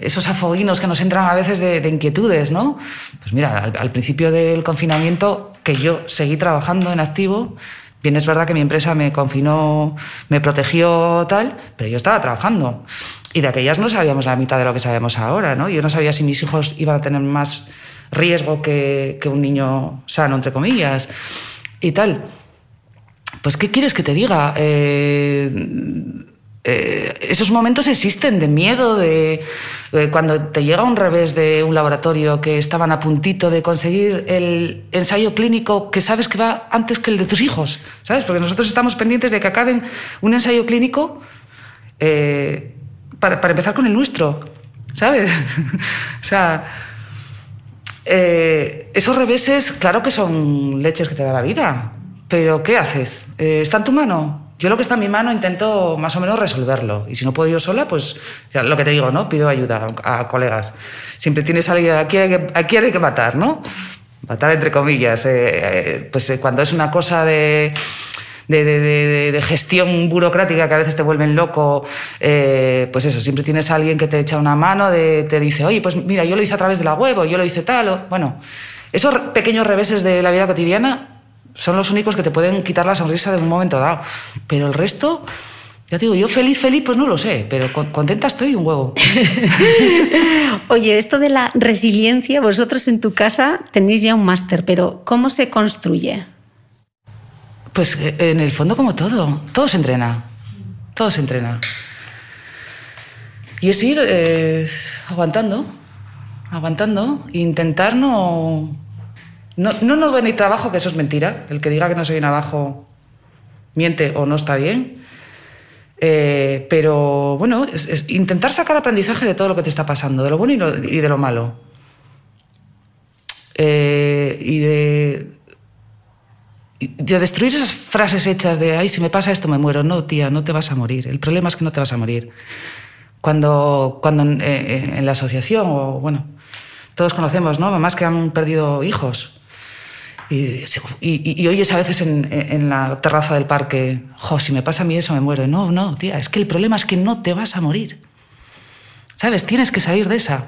Esos afoguinos que nos entran a veces de, de inquietudes, ¿no? Pues mira, al, al principio del confinamiento, que yo seguí trabajando en activo, bien es verdad que mi empresa me confinó, me protegió tal, pero yo estaba trabajando. Y de aquellas no sabíamos la mitad de lo que sabemos ahora, ¿no? Yo no sabía si mis hijos iban a tener más riesgo que, que un niño sano, entre comillas, y tal. Pues, ¿qué quieres que te diga? Eh, eh, esos momentos existen de miedo, de, cuando te llega un revés de un laboratorio que estaban a puntito de conseguir el ensayo clínico que sabes que va antes que el de tus hijos, ¿sabes? Porque nosotros estamos pendientes de que acaben un ensayo clínico eh, para, empezar con el nuestro, ¿sabes? o sea, eh, esos reveses, claro que son leches que te da la vida, pero ¿qué haces? ¿Está en tu mano? Yo lo que está en mi mano intento más o menos resolverlo. Y si no puedo yo sola, pues lo que te digo, ¿no? Pido ayuda a, colegas. Siempre tienes alguien a quien hay que, hay que matar, ¿no? Matar entre comillas. eh, eh, pues eh, cuando es una cosa de, gestión burocrática que a veces te vuelven loco, pues eso, siempre tienes a alguien que te echa una mano, te dice, oye, pues mira, yo lo hice a través de la web yo lo hice tal. O, bueno, esos pequeños reveses de la vida cotidiana son los únicos que te pueden quitar la sonrisa de un momento dado. Pero el resto, ya te digo, yo feliz, feliz, pues no lo sé, pero con- contenta estoy un huevo. Oye, esto de la resiliencia, vosotros en tu casa tenéis ya un máster, pero ¿cómo se construye? Pues eh, en el fondo como todo, todo se entrena, todo se entrena. Y es ir eh, aguantando, aguantando, intentar no, no, no, no venir trabajo, que eso es mentira. El que diga que no soy un abajo miente o no está bien. Eh, pero bueno, es, intentar sacar aprendizaje de todo lo que te está pasando, de lo bueno y, de lo malo. Eh, y de, de destruir esas frases hechas de, ay, si me pasa esto me muero. No, tía, no te vas a morir. El problema es que no te vas a morir. Cuando, cuando en, eh, la asociación, o bueno, todos conocemos, ¿no? Mamás que han perdido hijos. Y, y, oyes a veces en, en, la terraza del parque, jo, si me pasa a mí eso me muero. No, no, tía, es que el problema es que no te vas a morir. ¿Sabes? Tienes que salir de esa.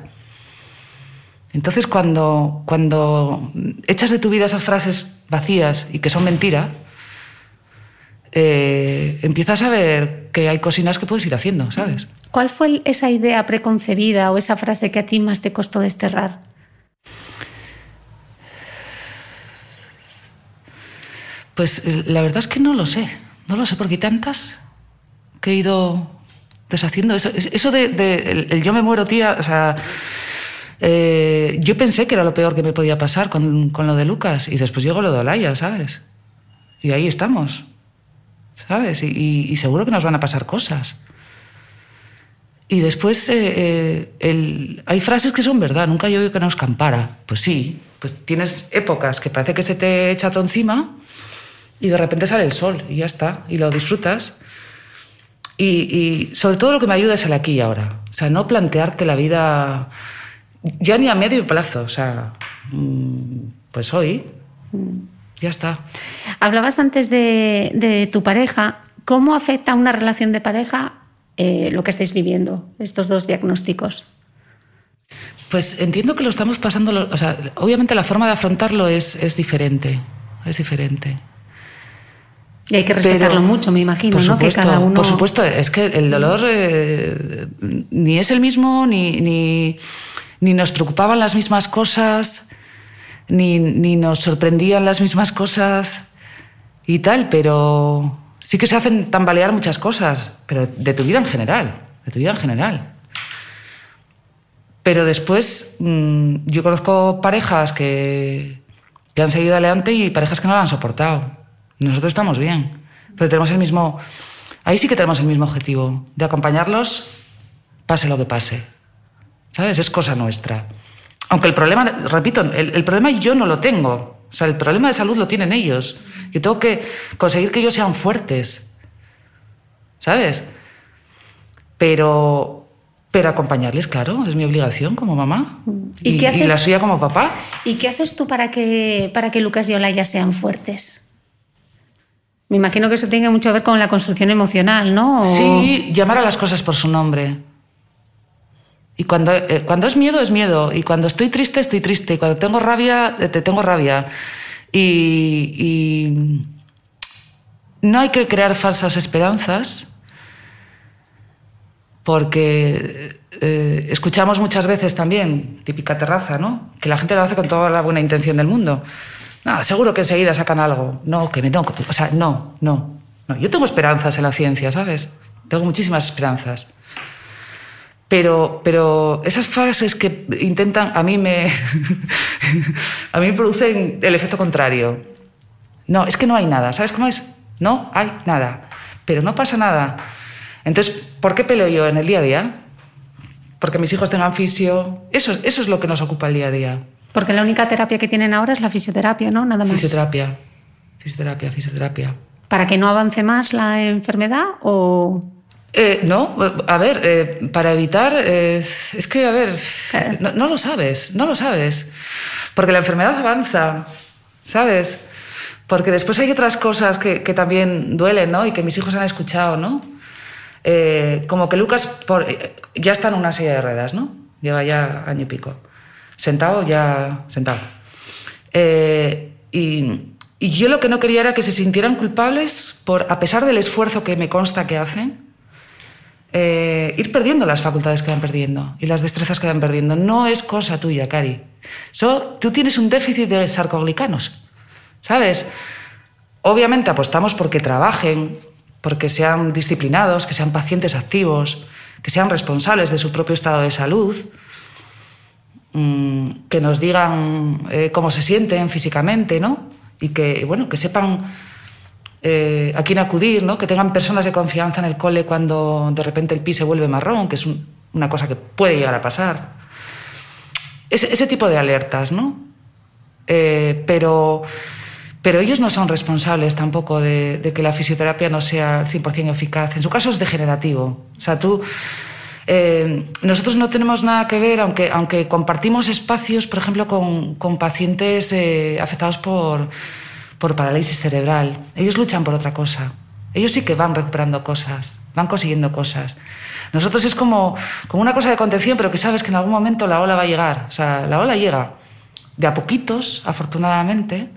Entonces, cuando, cuando echas de tu vida esas frases vacías y que son mentira, eh, empiezas a ver que hay cocinas que puedes ir haciendo, ¿sabes? ¿Cuál fue esa idea preconcebida o esa frase que a ti más te costó desterrar? Pues eh, la verdad es que no lo sé. No lo sé porque hay tantas que he ido deshaciendo. Eso, eso de, el, yo me muero, tía, o sea, eh, yo pensé que era lo peor que me podía pasar con, con, lo de Lucas y después llegó lo de Olaya, ¿sabes? Y ahí estamos, ¿sabes? Y, seguro que nos van a pasar cosas. Y después eh, hay frases que son verdad, nunca yo que nos campara. Pues sí, pues tienes épocas que parece que se te echa todo encima y de repente sale el sol y ya está, y lo disfrutas. Y, y sobre todo lo que me ayuda es el aquí y ahora. O sea, no plantearte la vida ya ni a medio plazo, o sea, mm, pues hoy ya está. Hablabas antes de, tu pareja. ¿Cómo afecta a una relación de pareja eh, lo que estáis viviendo, estos dos diagnósticos? Pues entiendo que lo estamos pasando, o sea, obviamente la forma de afrontarlo es, es diferente, es diferente. Y hay que respetarlo mucho, me imagino, ¿no? que cada uno... Por supuesto, es que el dolor eh, ni es el mismo, ni, ni, ni nos preocupaban las mismas cosas, ni, ni, nos sorprendían las mismas cosas y tal, pero sí que se hacen tambalear muchas cosas, pero de tu vida en general, de tu vida en general. Pero después mm, yo conozco parejas que, que han seguido adelante y parejas que no lo han soportado. Nosotros estamos bien, pero tenemos el mismo... Ahí sí que tenemos el mismo objetivo, de acompañarlos pase lo que pase. ¿Sabes? Es cosa nuestra. Aunque el problema, repito, el, problema yo no lo tengo. O sea, el problema de salud lo tienen ellos. Yo tengo que conseguir que ellos sean fuertes. ¿Sabes? Pero, pero acompañarles, claro, es mi obligación como mamá. ¿Y, y, la suya como papá. ¿Y qué haces tú para que, para que Lucas y Olaya sean fuertes? Me imagino que eso tiene mucho que ver con la construcción emocional, ¿no? Sí, llamar a las cosas por su nombre. Y cuando, eh, cuando es miedo, es miedo. Y cuando estoy triste, estoy triste. Y cuando tengo rabia, eh, te tengo rabia. Y, no hay que crear falsas esperanzas, porque eh, escuchamos muchas veces también, típica terraza, ¿no? Que la gente lo hace con toda la buena intención del mundo. No, seguro que enseguida sacan algo. No, que no. O sea, no, no, no. Yo tengo esperanzas en la ciencia, ¿sabes? Tengo muchísimas esperanzas. Pero, pero esas frases que intentan, a mí me, a mí me producen el efecto contrario. No, es que no hay nada. ¿Sabes cómo es? No hay nada. Pero no pasa nada. Entonces, ¿por qué peleo yo en el día a día? Porque mis hijos tengan fisio. Eso, eso es lo que nos ocupa el día a día. Porque la única terapia que tienen ahora es la fisioterapia, ¿no? Nada más. Fisioterapia. Fisioterapia, fisioterapia. ¿Para que no avance más la enfermedad o...? Eh, no, a ver, eh, para evitar, eh, es que, a ver, no, lo sabes, no lo sabes. Porque la enfermedad avanza, ¿sabes? Porque después hay otras cosas que, también duelen, ¿no? Y que mis hijos han escuchado, ¿no? como que Lucas por, ya está en una silla de ruedas, ¿no? Lleva ya año y pico. Sentado, ya sentado. y, y yo lo que no quería era que se sintieran culpables por, a pesar del esfuerzo que me consta que hacen, eh, ir perdiendo las facultades que van perdiendo y las destrezas que van perdiendo. No es cosa tuya, Cari. tú tienes un déficit de sarcoglicanos, ¿sabes? Obviamente apostamos porque trabajen, porque sean disciplinados, que sean pacientes activos, que sean responsables de su propio estado de salud, mm, que nos digan eh, cómo se sienten físicamente, ¿no? Y que, bueno, que sepan eh, a quién acudir, ¿no? Que tengan personas de confianza en el cole cuando de repente el pis se vuelve marrón, que es una cosa que puede llegar a pasar. Ese, tipo de alertas, ¿no? Eh, pero, pero ellos no son responsables tampoco de, de, que la fisioterapia no sea 100% eficaz. En su caso es degenerativo. O sea, tú eh, nosotros no tenemos nada que ver, aunque, aunque compartimos espacios, por ejemplo, con, con pacientes eh, afectados por, por parálisis cerebral. Ellos luchan por otra cosa. Ellos sí que van recuperando cosas, van consiguiendo cosas. Nosotros es como, como una cosa de contención, pero que sabes que en algún momento la ola va a llegar. O sea, la ola llega de a poquitos, afortunadamente.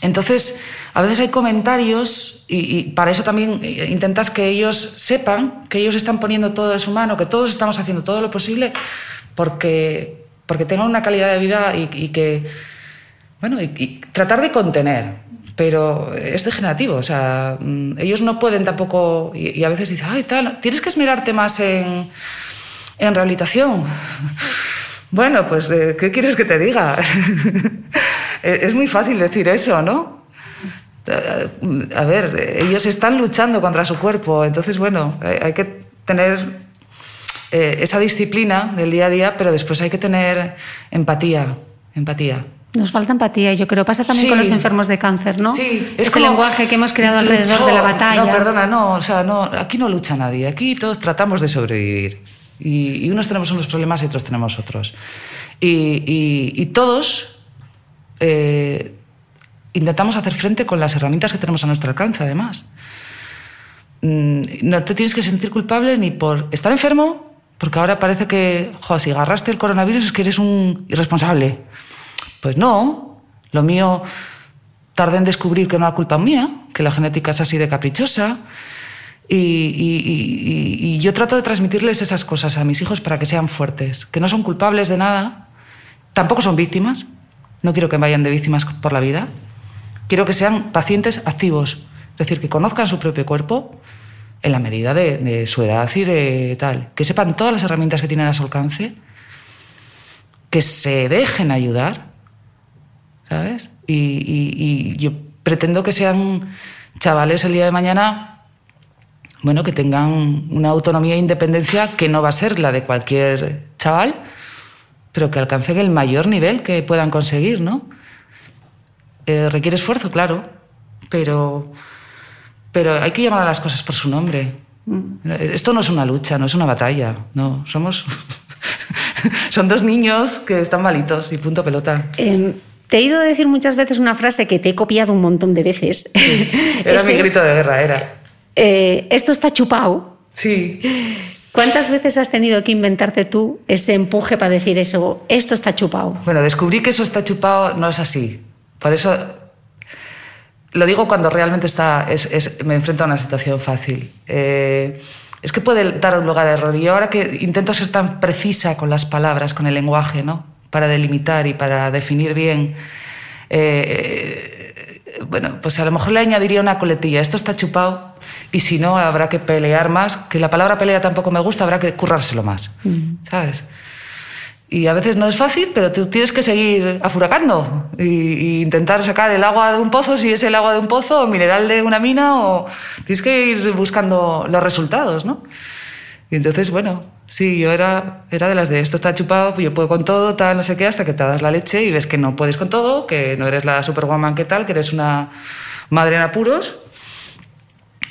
Entonces, a veces hay comentarios y, para eso también eh, intentas que ellos sepan que ellos están poniendo todo de su mano, que todos estamos haciendo todo lo posible porque, porque tengan una calidad de vida y, que, bueno, y, tratar de contener. Pero es degenerativo, o sea, mm, ellos no pueden tampoco, y, a veces dicen, ay, tal, tienes que esmerarte más en, en rehabilitación. bueno, pues, eh, ¿qué quieres que te diga? es muy fácil decir eso, ¿no? A ver, ellos están luchando contra su cuerpo, entonces, bueno, hay que tener eh, esa disciplina del día a día, pero después hay que tener empatía, empatía. Nos falta empatía, yo creo. Pasa también con los enfermos de cáncer, ¿no? Sí, es el lenguaje que hemos creado alrededor de la batalla. No, perdona, no, o sea, no, aquí no lucha nadie, aquí todos tratamos de sobrevivir. Y, unos tenemos unos problemas y otros tenemos otros. Y, todos eh, intentamos hacer frente con las herramientas que tenemos a nuestro alcance, además. Mm, no te tienes que sentir culpable ni por estar enfermo, porque ahora parece que, jo, si agarraste el coronavirus es que eres un irresponsable. Pues no, lo mío tardé en descubrir que no era culpa mía, que la genética es así de caprichosa. Y, y, yo trato de transmitirles esas cosas a mis hijos para que sean fuertes, que no son culpables de nada, tampoco son víctimas, no quiero que vayan de víctimas por la vida, Quiero que sean pacientes activos, es decir, que conozcan su propio cuerpo en la medida de, su edad y de tal, que sepan todas las herramientas que tienen a su alcance, que se dejen ayudar, ¿sabes? Y, yo pretendo que sean chavales el día de mañana, bueno, que tengan una autonomía e independencia que no va a ser la de cualquier chaval, pero que alcancen el mayor nivel que puedan conseguir, ¿no? Eh, requiere esfuerzo, claro, pero, pero hay que llamar a las cosas por su nombre. Mm. Esto no es una lucha, no es una batalla, no, somos... Son dos niños que están malitos y punto pelota. Em, te he ido a decir muchas veces una frase que te he copiado un montón de veces. era mi grito de guerra, era. Eh, esto está chupado. Sí. ¿Cuántas veces has tenido que inventarte tú ese empuje para decir eso, esto está chupado? Bueno, descubrí que eso está chupado no es así. Por eso lo digo cuando realmente está, me enfrento a una situación fácil. Eh, es que puede dar un lugar a error. Y ahora que intento ser tan precisa con las palabras, con el lenguaje, ¿no? para delimitar y para definir bien, eh, bueno, pues a lo mejor le añadiría una coletilla. Esto está chupado y si no, habrá que pelear más. Que la palabra pelea tampoco me gusta, habrá que currárselo más. Mm. ¿Sabes? Y a veces no es fácil, pero tú tienes que seguir afuracando e, intentar sacar el agua de un pozo, si es el agua de un pozo o mineral de una mina, o tienes que ir buscando los resultados, ¿no? Y entonces, bueno, sí, yo era, era de las de esto está chupado, pues yo puedo con todo, tal, no sé qué, hasta que te das la leche y ves que no puedes con todo, que no eres la superwoman que tal, que eres una madre en apuros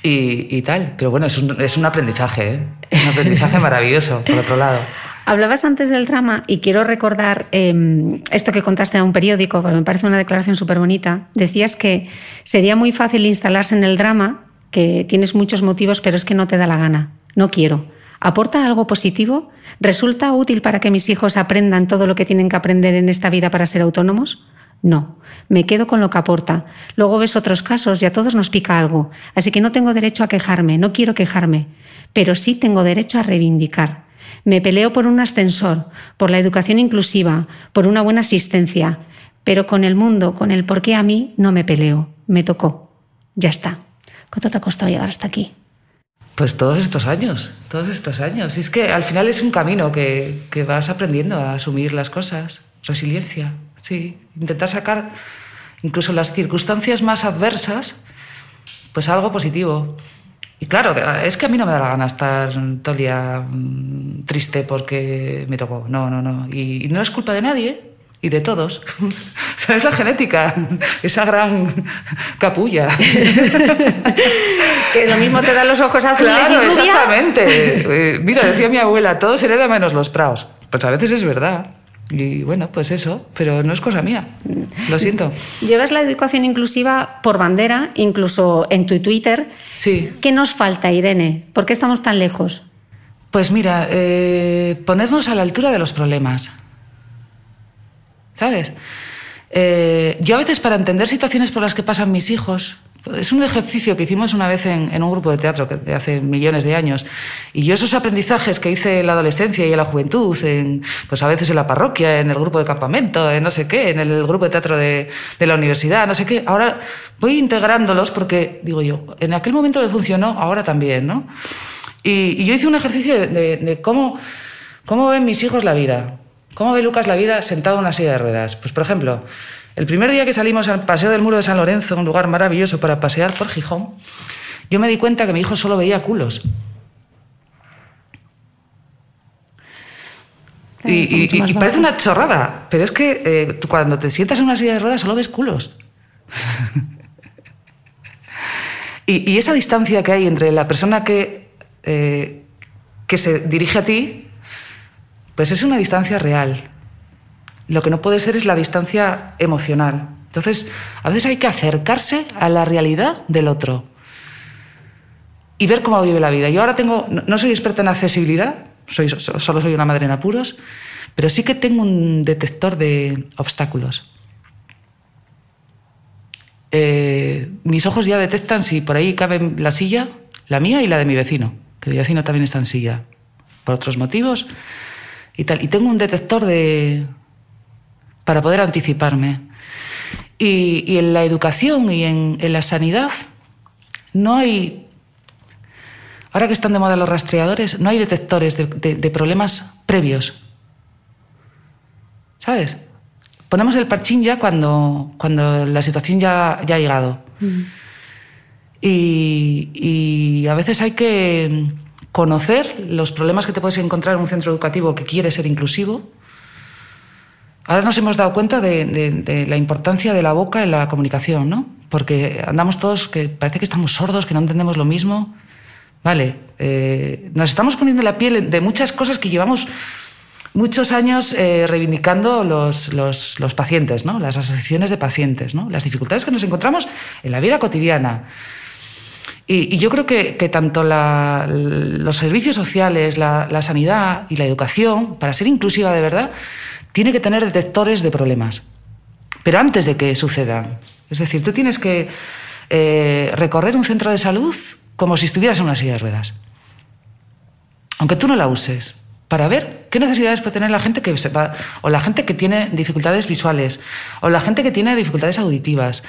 y, y tal. Pero bueno, es un, es un aprendizaje, ¿eh? un aprendizaje maravilloso, por otro lado. Hablabas antes del drama y quiero recordar em, esto que contaste a un periódico, me parece una declaración súper bonita. Decías que sería muy fácil instalarse en el drama, que tienes muchos motivos, pero es que no te da la gana. No quiero. ¿Aporta algo positivo? ¿Resulta útil para que mis hijos aprendan todo lo que tienen que aprender en esta vida para ser autónomos? No, me quedo con lo que aporta. Luego ves otros casos y a todos nos pica algo. Así que no tengo derecho a quejarme, no quiero quejarme, pero sí tengo derecho a reivindicar. Me peleo por un ascensor, por la educación inclusiva, por una buena asistencia, pero con el mundo, con el por qué a mí, no me peleo. Me tocó. Ya está. ¿Cuánto te ha costado llegar hasta aquí? Pues todos estos años, todos estos años. Es que al final es un camino que, que vas aprendiendo a asumir las cosas. Resiliencia, sí. Intentar sacar incluso las circunstancias más adversas, pues algo positivo. Y claro, es que a mí no me da la gana estar todo el día mm, triste porque me tocó. No, no, no. Y, no es culpa de nadie y de todos. o es la genética, esa gran capulla. que lo mismo te da los ojos azules claro, y exactamente. Eh, mira, decía mi abuela, todo se hereda menos los praos. Pues a veces es verdad. Y bueno, pues eso, pero no es cosa mía. Lo siento. Llevas la educación inclusiva por bandera, incluso en tu Twitter. Sí. ¿Qué nos falta, Irene? ¿Por qué estamos tan lejos? Pues mira, eh, ponernos a la altura de los problemas. ¿Sabes? Eh, yo a veces para entender situaciones por las que pasan mis hijos, es un ejercicio que hicimos una vez en, un grupo de teatro de hace millones de años. Y yo esos aprendizajes que hice en la adolescencia y en la juventud, en, pues a veces en la parroquia, en el grupo de campamento, en no sé qué, en el grupo de teatro de, la universidad, no sé qué, ahora voy integrándolos porque, digo yo, en aquel momento me funcionó, ahora también, ¿no? Y, yo hice un ejercicio de, de, cómo, cómo ven mis hijos la vida. ¿Cómo ve Lucas la vida sentado en una silla de ruedas? Pues, por ejemplo, el primer día que salimos al Paseo del Muro de San Lorenzo, un lugar maravilloso para pasear por Gijón, yo me di cuenta que mi hijo solo veía culos. y, parece una chorrada, pero es que eh, cuando te sientas en una silla de ruedas solo ves culos. y, esa distancia que hay entre la persona que, eh, que se dirige a ti, pues es una distancia real. Lo que no puede ser es la distancia emocional. Entonces, a veces hay que acercarse a la realidad del otro y ver cómo vive la vida. Yo ahora tengo, no soy experta en accesibilidad, soy, solo soy una madre en apuros, pero sí que tengo un detector de obstáculos. Eh, mis ojos ya detectan si por ahí cabe la silla, la mía y la de mi vecino, que mi vecino también está en silla, por otros motivos y tal. Y tengo un detector de, para poder anticiparme. Y, en la educación y en, la sanidad no hay, ahora que están de moda los rastreadores, no hay detectores de, problemas previos. ¿Sabes? Ponemos el parchín ya cuando, cuando la situación ya, ya ha llegado. Mm. Y, y, a veces hay que conocer los problemas que te puedes encontrar en un centro educativo que quiere ser inclusivo Ahora nos hemos dado cuenta de, la importancia de la boca en la comunicación, ¿no? Porque andamos todos que parece que estamos sordos, que no entendemos lo mismo. Vale, eh, nos estamos poniendo la piel de muchas cosas que llevamos muchos años eh, reivindicando los, los, pacientes, ¿no? las asociaciones de pacientes, ¿no? las dificultades que nos encontramos en la vida cotidiana. Y, yo creo que, tanto los servicios sociales, la, la sanidad y la educación, para ser inclusiva de verdad, tiene que tener detectores de problemas, pero antes de que suceda. Es decir, tú tienes que eh, recorrer un centro de salud como si estuvieras en una silla de ruedas, aunque tú no la uses, para ver qué necesidades puede tener la gente que sepa, o la gente que tiene dificultades visuales, o la gente que tiene dificultades auditivas,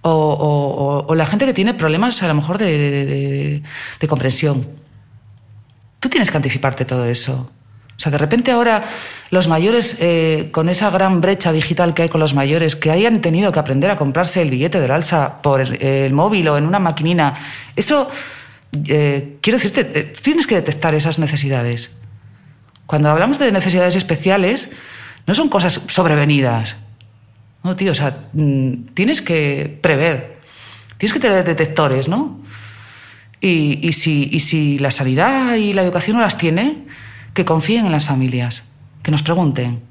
o, la gente que tiene problemas a lo mejor de, de comprensión. Tú tienes que anticiparte todo eso. O sea, de repente ahora los mayores, eh, con esa gran brecha digital que hay con los mayores, que hayan tenido que aprender a comprarse el billete del alza por el, móvil o en una maquinina, eso, eh, quiero decirte, eh, tienes que detectar esas necesidades. Cuando hablamos de necesidades especiales, no son cosas sobrevenidas. No, tío, o sea, mm, tienes que prever, tienes que tener detectores, ¿no? Y, si, y si la sanidad y la educación no las tiene, que confíen en las familias, que nos pregunten.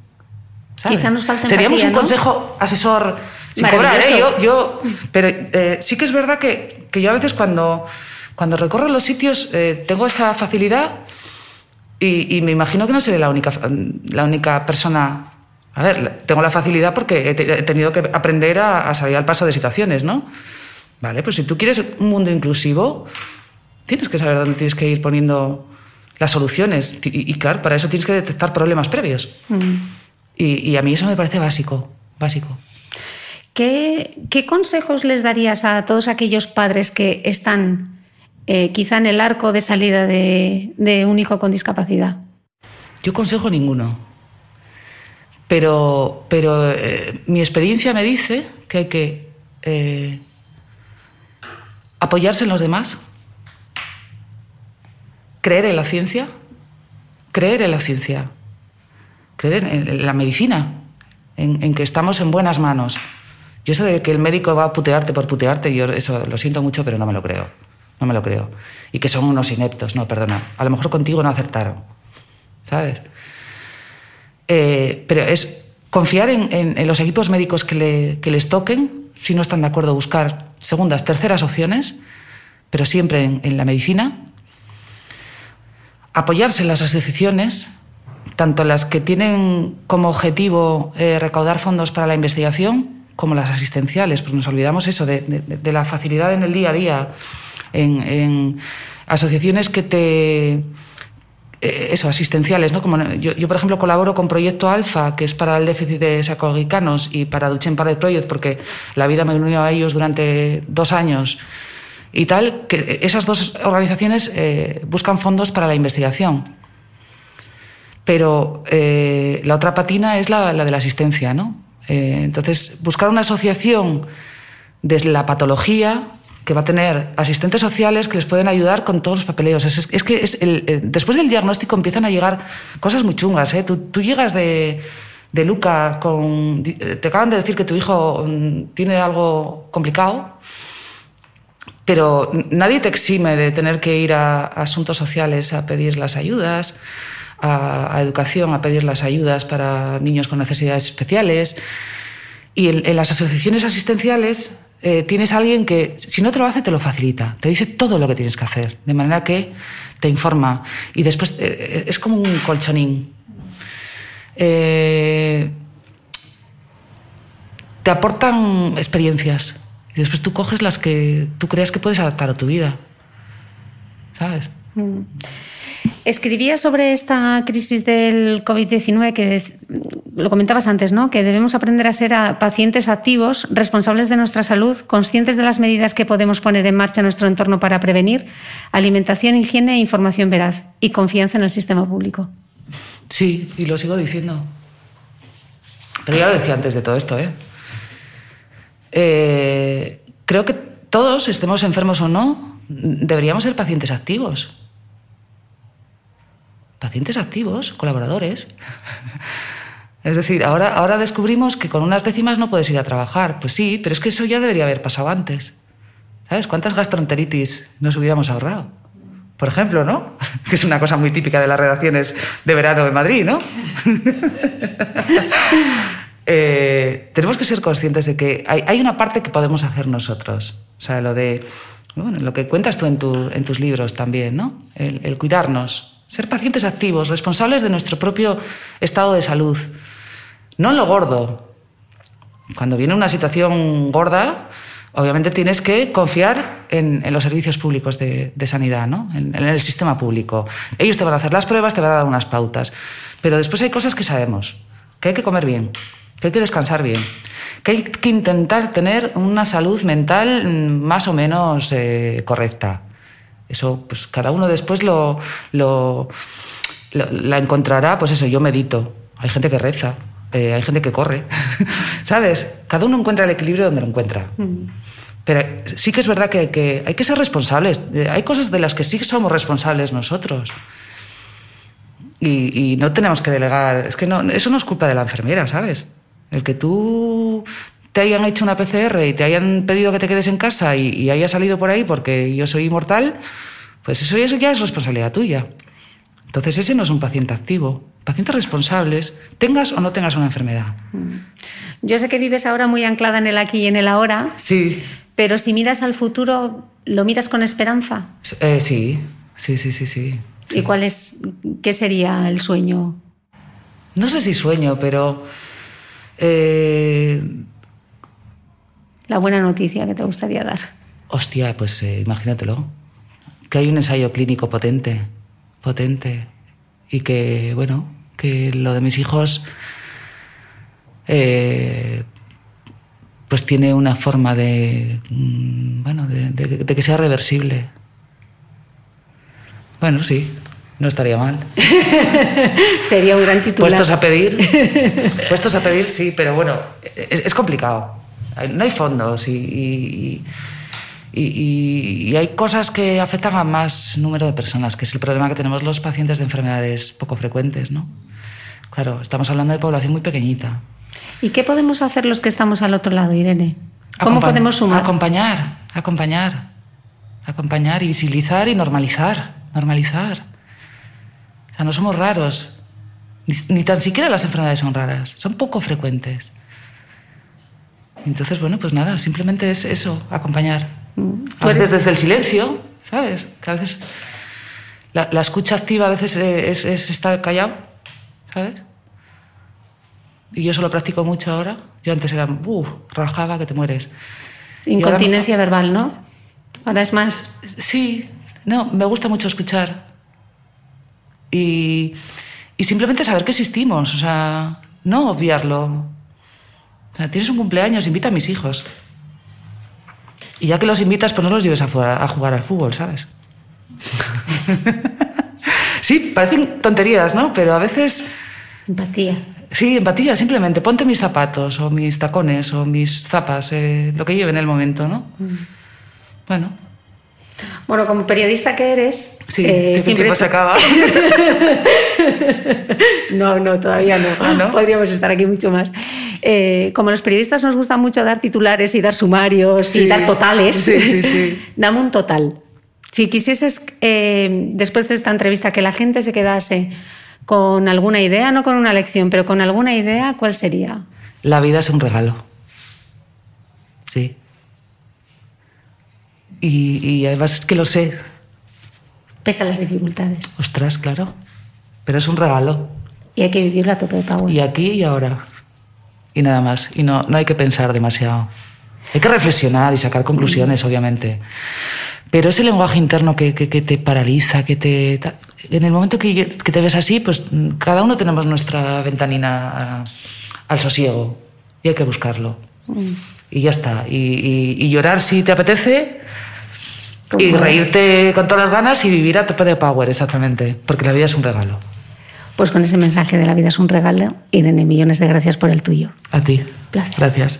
Quizá nos falta Seríamos un consejo asesor sin cobrar, ¿eh? yo, pero eh, sí que es verdad que, yo a veces cuando, cuando recorro los sitios eh, tengo esa facilidad y, me imagino que no seré la única, la única persona. A ver, tengo la facilidad porque he, tenido que aprender a, a, salir al paso de situaciones, ¿no? Vale, pues si tú quieres un mundo inclusivo, tienes que saber dónde tienes que ir poniendo las soluciones. Y, claro, para eso tienes que detectar problemas previos. Mm. Y, a mí eso me parece básico, básico. ¿Qué, consejos les darías a todos aquellos padres que están eh, quizá en el arco de salida de, un hijo con discapacidad? Yo consejo ninguno. Pero, pero eh, mi experiencia me dice que hay que eh, apoyarse en los demás, creer en la ciencia, creer en la ciencia, creer en, la medicina, en, que estamos en buenas manos. Yo eso de que el médico va a putearte por putearte, yo eso lo siento mucho, pero no me lo creo. No me lo creo. Y que son unos ineptos, no, perdona. A lo mejor contigo no acertaron, ¿sabes? Eh, pero es confiar en, los equipos médicos que, les toquen, si no están de acuerdo, buscar segundas, terceras opciones, pero siempre en, la medicina. Apoyarse en las asociaciones, tanto las que tienen como objetivo eh, recaudar fondos para la investigación, como las asistenciales, porque nos olvidamos eso, de, la facilidad en el día a día, en, asociaciones que te... Eh, eso, asistenciales, ¿no? Como yo, por ejemplo, colaboro con Proyecto Alfa, que es para el déficit de sacogicanos, y para Duchen Parade Project, porque la vida me unió a ellos durante dos años y tal, que esas dos organizaciones eh, buscan fondos para la investigación. Pero eh, la otra patina es la, la de la asistencia, ¿no? Eh, entonces, buscar una asociación desde la patología que va a tener asistentes sociales que les pueden ayudar con todos los papeleos. Es, que eh, después del diagnóstico empiezan a llegar cosas muy chungas. ¿eh? Tú, llegas de, de, Luca con... Te acaban de decir que tu hijo mm, tiene algo complicado, pero nadie te exime de tener que ir a asuntos sociales a pedir las ayudas a, educación a pedir las ayudas para niños con necesidades especiales. Y en, las asociaciones asistenciales eh, tienes a alguien que, si no te lo hace, te lo facilita. Te dice todo lo que tienes que hacer, de manera que te informa. Y después eh, eh, es como un colchonín. te aportan experiencias. Y después tú coges las que tú creas que puedes adaptar a tu vida. ¿Sabes? Mm. Escribía sobre esta crisis del COVID-19 que lo comentabas antes, ¿no? Que debemos aprender a ser pacientes activos, responsables de nuestra salud, conscientes de las medidas que podemos poner en marcha en nuestro entorno para prevenir, alimentación, higiene e información veraz y confianza en el sistema público. Sí, y lo sigo diciendo. Pero ya lo decía antes de todo esto, ¿eh? Eh creo que todos, estemos enfermos o no, deberíamos ser pacientes activos pacientes activos, colaboradores. Es decir, ahora, ahora descubrimos que con unas décimas no puedes ir a trabajar. Pues sí, pero es que eso ya debería haber pasado antes. ¿Sabes? ¿Cuántas gastroenteritis nos hubiéramos ahorrado? Por ejemplo, ¿no? Que es una cosa muy típica de las redacciones de verano de Madrid, ¿no? Eh, tenemos que ser conscientes de que hay, una parte que podemos hacer nosotros. O sea, lo de. Bueno, lo que cuentas tú en, en tus libros también, ¿no? el cuidarnos, ser pacientes activos, responsables de nuestro propio estado de salud. No en lo gordo. Cuando viene una situación gorda, obviamente tienes que confiar en, los servicios públicos de, sanidad, ¿no? en, el sistema público. Ellos te van a hacer las pruebas, te van a dar unas pautas. Pero después hay cosas que sabemos, que hay que comer bien, que hay que descansar bien, que hay que intentar tener una salud mental más o menos eh, correcta. Eso, pues cada uno después lo, lo, la encontrará, pues eso, yo medito. Hay gente que reza, eh, hay gente que corre, ¿sabes? Cada uno encuentra el equilibrio donde lo encuentra. Mm. Pero sí que es verdad que, que, hay que ser responsables. Eh, hay cosas de las que sí somos responsables nosotros. Y, y, no tenemos que delegar. Es que no, eso no es culpa de la enfermera, ¿sabes? El que tú te hayan hecho una PCR y te hayan pedido que te quedes en casa y, y hayas salido por ahí porque yo soy inmortal, pues eso, eso ya es responsabilidad tuya. Entonces ese no es un paciente activo. Pacientes responsables, tengas o no tengas una enfermedad. Mm. Yo sé que vives ahora muy anclada en el aquí y en el ahora. Sí. Pero si miras al futuro, ¿lo miras con esperanza? Eh, sí, sí, sí, sí, sí. ¿Y cuál es, qué sería el sueño? No sé si sueño, pero eh, la buena noticia que te gustaría dar? Hostia, pues eh, imagínatelo. Que hay un ensayo clínico potente, potente. Y que, bueno, que lo de mis hijos, eh, pues tiene una forma de, mm, bueno, de, que sea reversible. Bueno, sí, no estaría mal. Sería un gran titular. Puestos a pedir, puestos a pedir, sí, pero bueno, es, es complicado. No hay fondos y, y, y, y, hay cosas que afectan a más número de personas, que es el problema que tenemos los pacientes de enfermedades poco frecuentes, ¿no? Claro, estamos hablando de población muy pequeñita. ¿Y qué podemos hacer los que estamos al otro lado, Irene? ¿Cómo Acompa podemos sumar? Acompañar, acompañar, acompañar y visibilizar y normalizar, normalizar. O sea, no somos raros. Ni, ni, tan siquiera las enfermedades son raras, son poco frecuentes. Entonces, bueno, pues nada, simplemente es eso, acompañar. A veces desde el silencio, ¿sabes? Que a veces la, la escucha activa a veces es, es, estar callado, ¿sabes? Y yo eso lo practico mucho ahora. Yo antes era, uh, rajaba que te mueres. Incontinencia ahora, verbal, ¿no? Ahora es más. Sí, no, me gusta mucho escuchar. Y, y simplemente saber que existimos, o sea, no obviarlo. O sea, tienes un cumpleaños, invita a mis hijos. Y ya que los invitas, pues no los lleves a, jugar, a jugar al fútbol, ¿sabes? sí, parecen tonterías, ¿no? Pero a veces... Empatía. Sí, empatía, simplemente. Ponte mis zapatos o mis tacones o mis zapas, eh, lo que lleve en el momento, ¿no? Mm. Bueno. Bueno, como periodista que eres... Sí, eh, siempre tiempo se acaba. no, no, todavía no. ¿Ah, no? Podríamos estar aquí mucho más. Eh, como los periodistas nos gusta mucho dar titulares y dar sumarios sí. y dar totales, sí, sí, sí. dame un total. Si quisieses, eh, después de esta entrevista, que la gente se quedase con alguna idea, no con una lección, pero con alguna idea, ¿cuál sería? La vida es un regalo. Sí. Y, y además es que lo sé. Pese a las dificultades. Ostras, claro. Pero es un regalo. Y hay que vivirlo a tope de power. Y aquí y ahora. Y nada más. Y no, no hay que pensar demasiado. Hay que reflexionar y sacar conclusiones, mm. obviamente. Pero ese lenguaje interno que, que, que, te paraliza, que te... En el momento que, que, te ves así, pues cada uno tenemos nuestra ventanina a, al sosiego. Y hay que buscarlo. Mm. Y ya está. Y, y, y llorar si te apetece y reírte con todas las ganas y vivir a tope de power, exactamente, porque la vida es un regalo. Pues con ese mensaje de la vida es un regalo, Irene, millones de gracias por el tuyo. A ti. Placer. Gracias.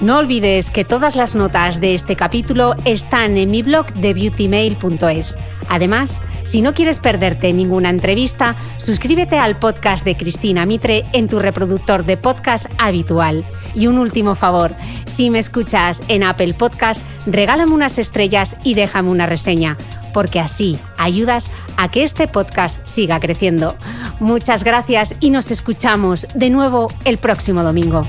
No olvides que todas las notas de este capítulo están en mi blog de beautymail.es. Además, si no quieres perderte ninguna entrevista, suscríbete al podcast de Cristina Mitre en tu reproductor de podcast habitual. Y un último favor, si me escuchas en Apple Podcast, regálame unas estrellas y déjame una reseña, porque así ayudas a que este podcast siga creciendo. Muchas gracias y nos escuchamos de nuevo el próximo domingo.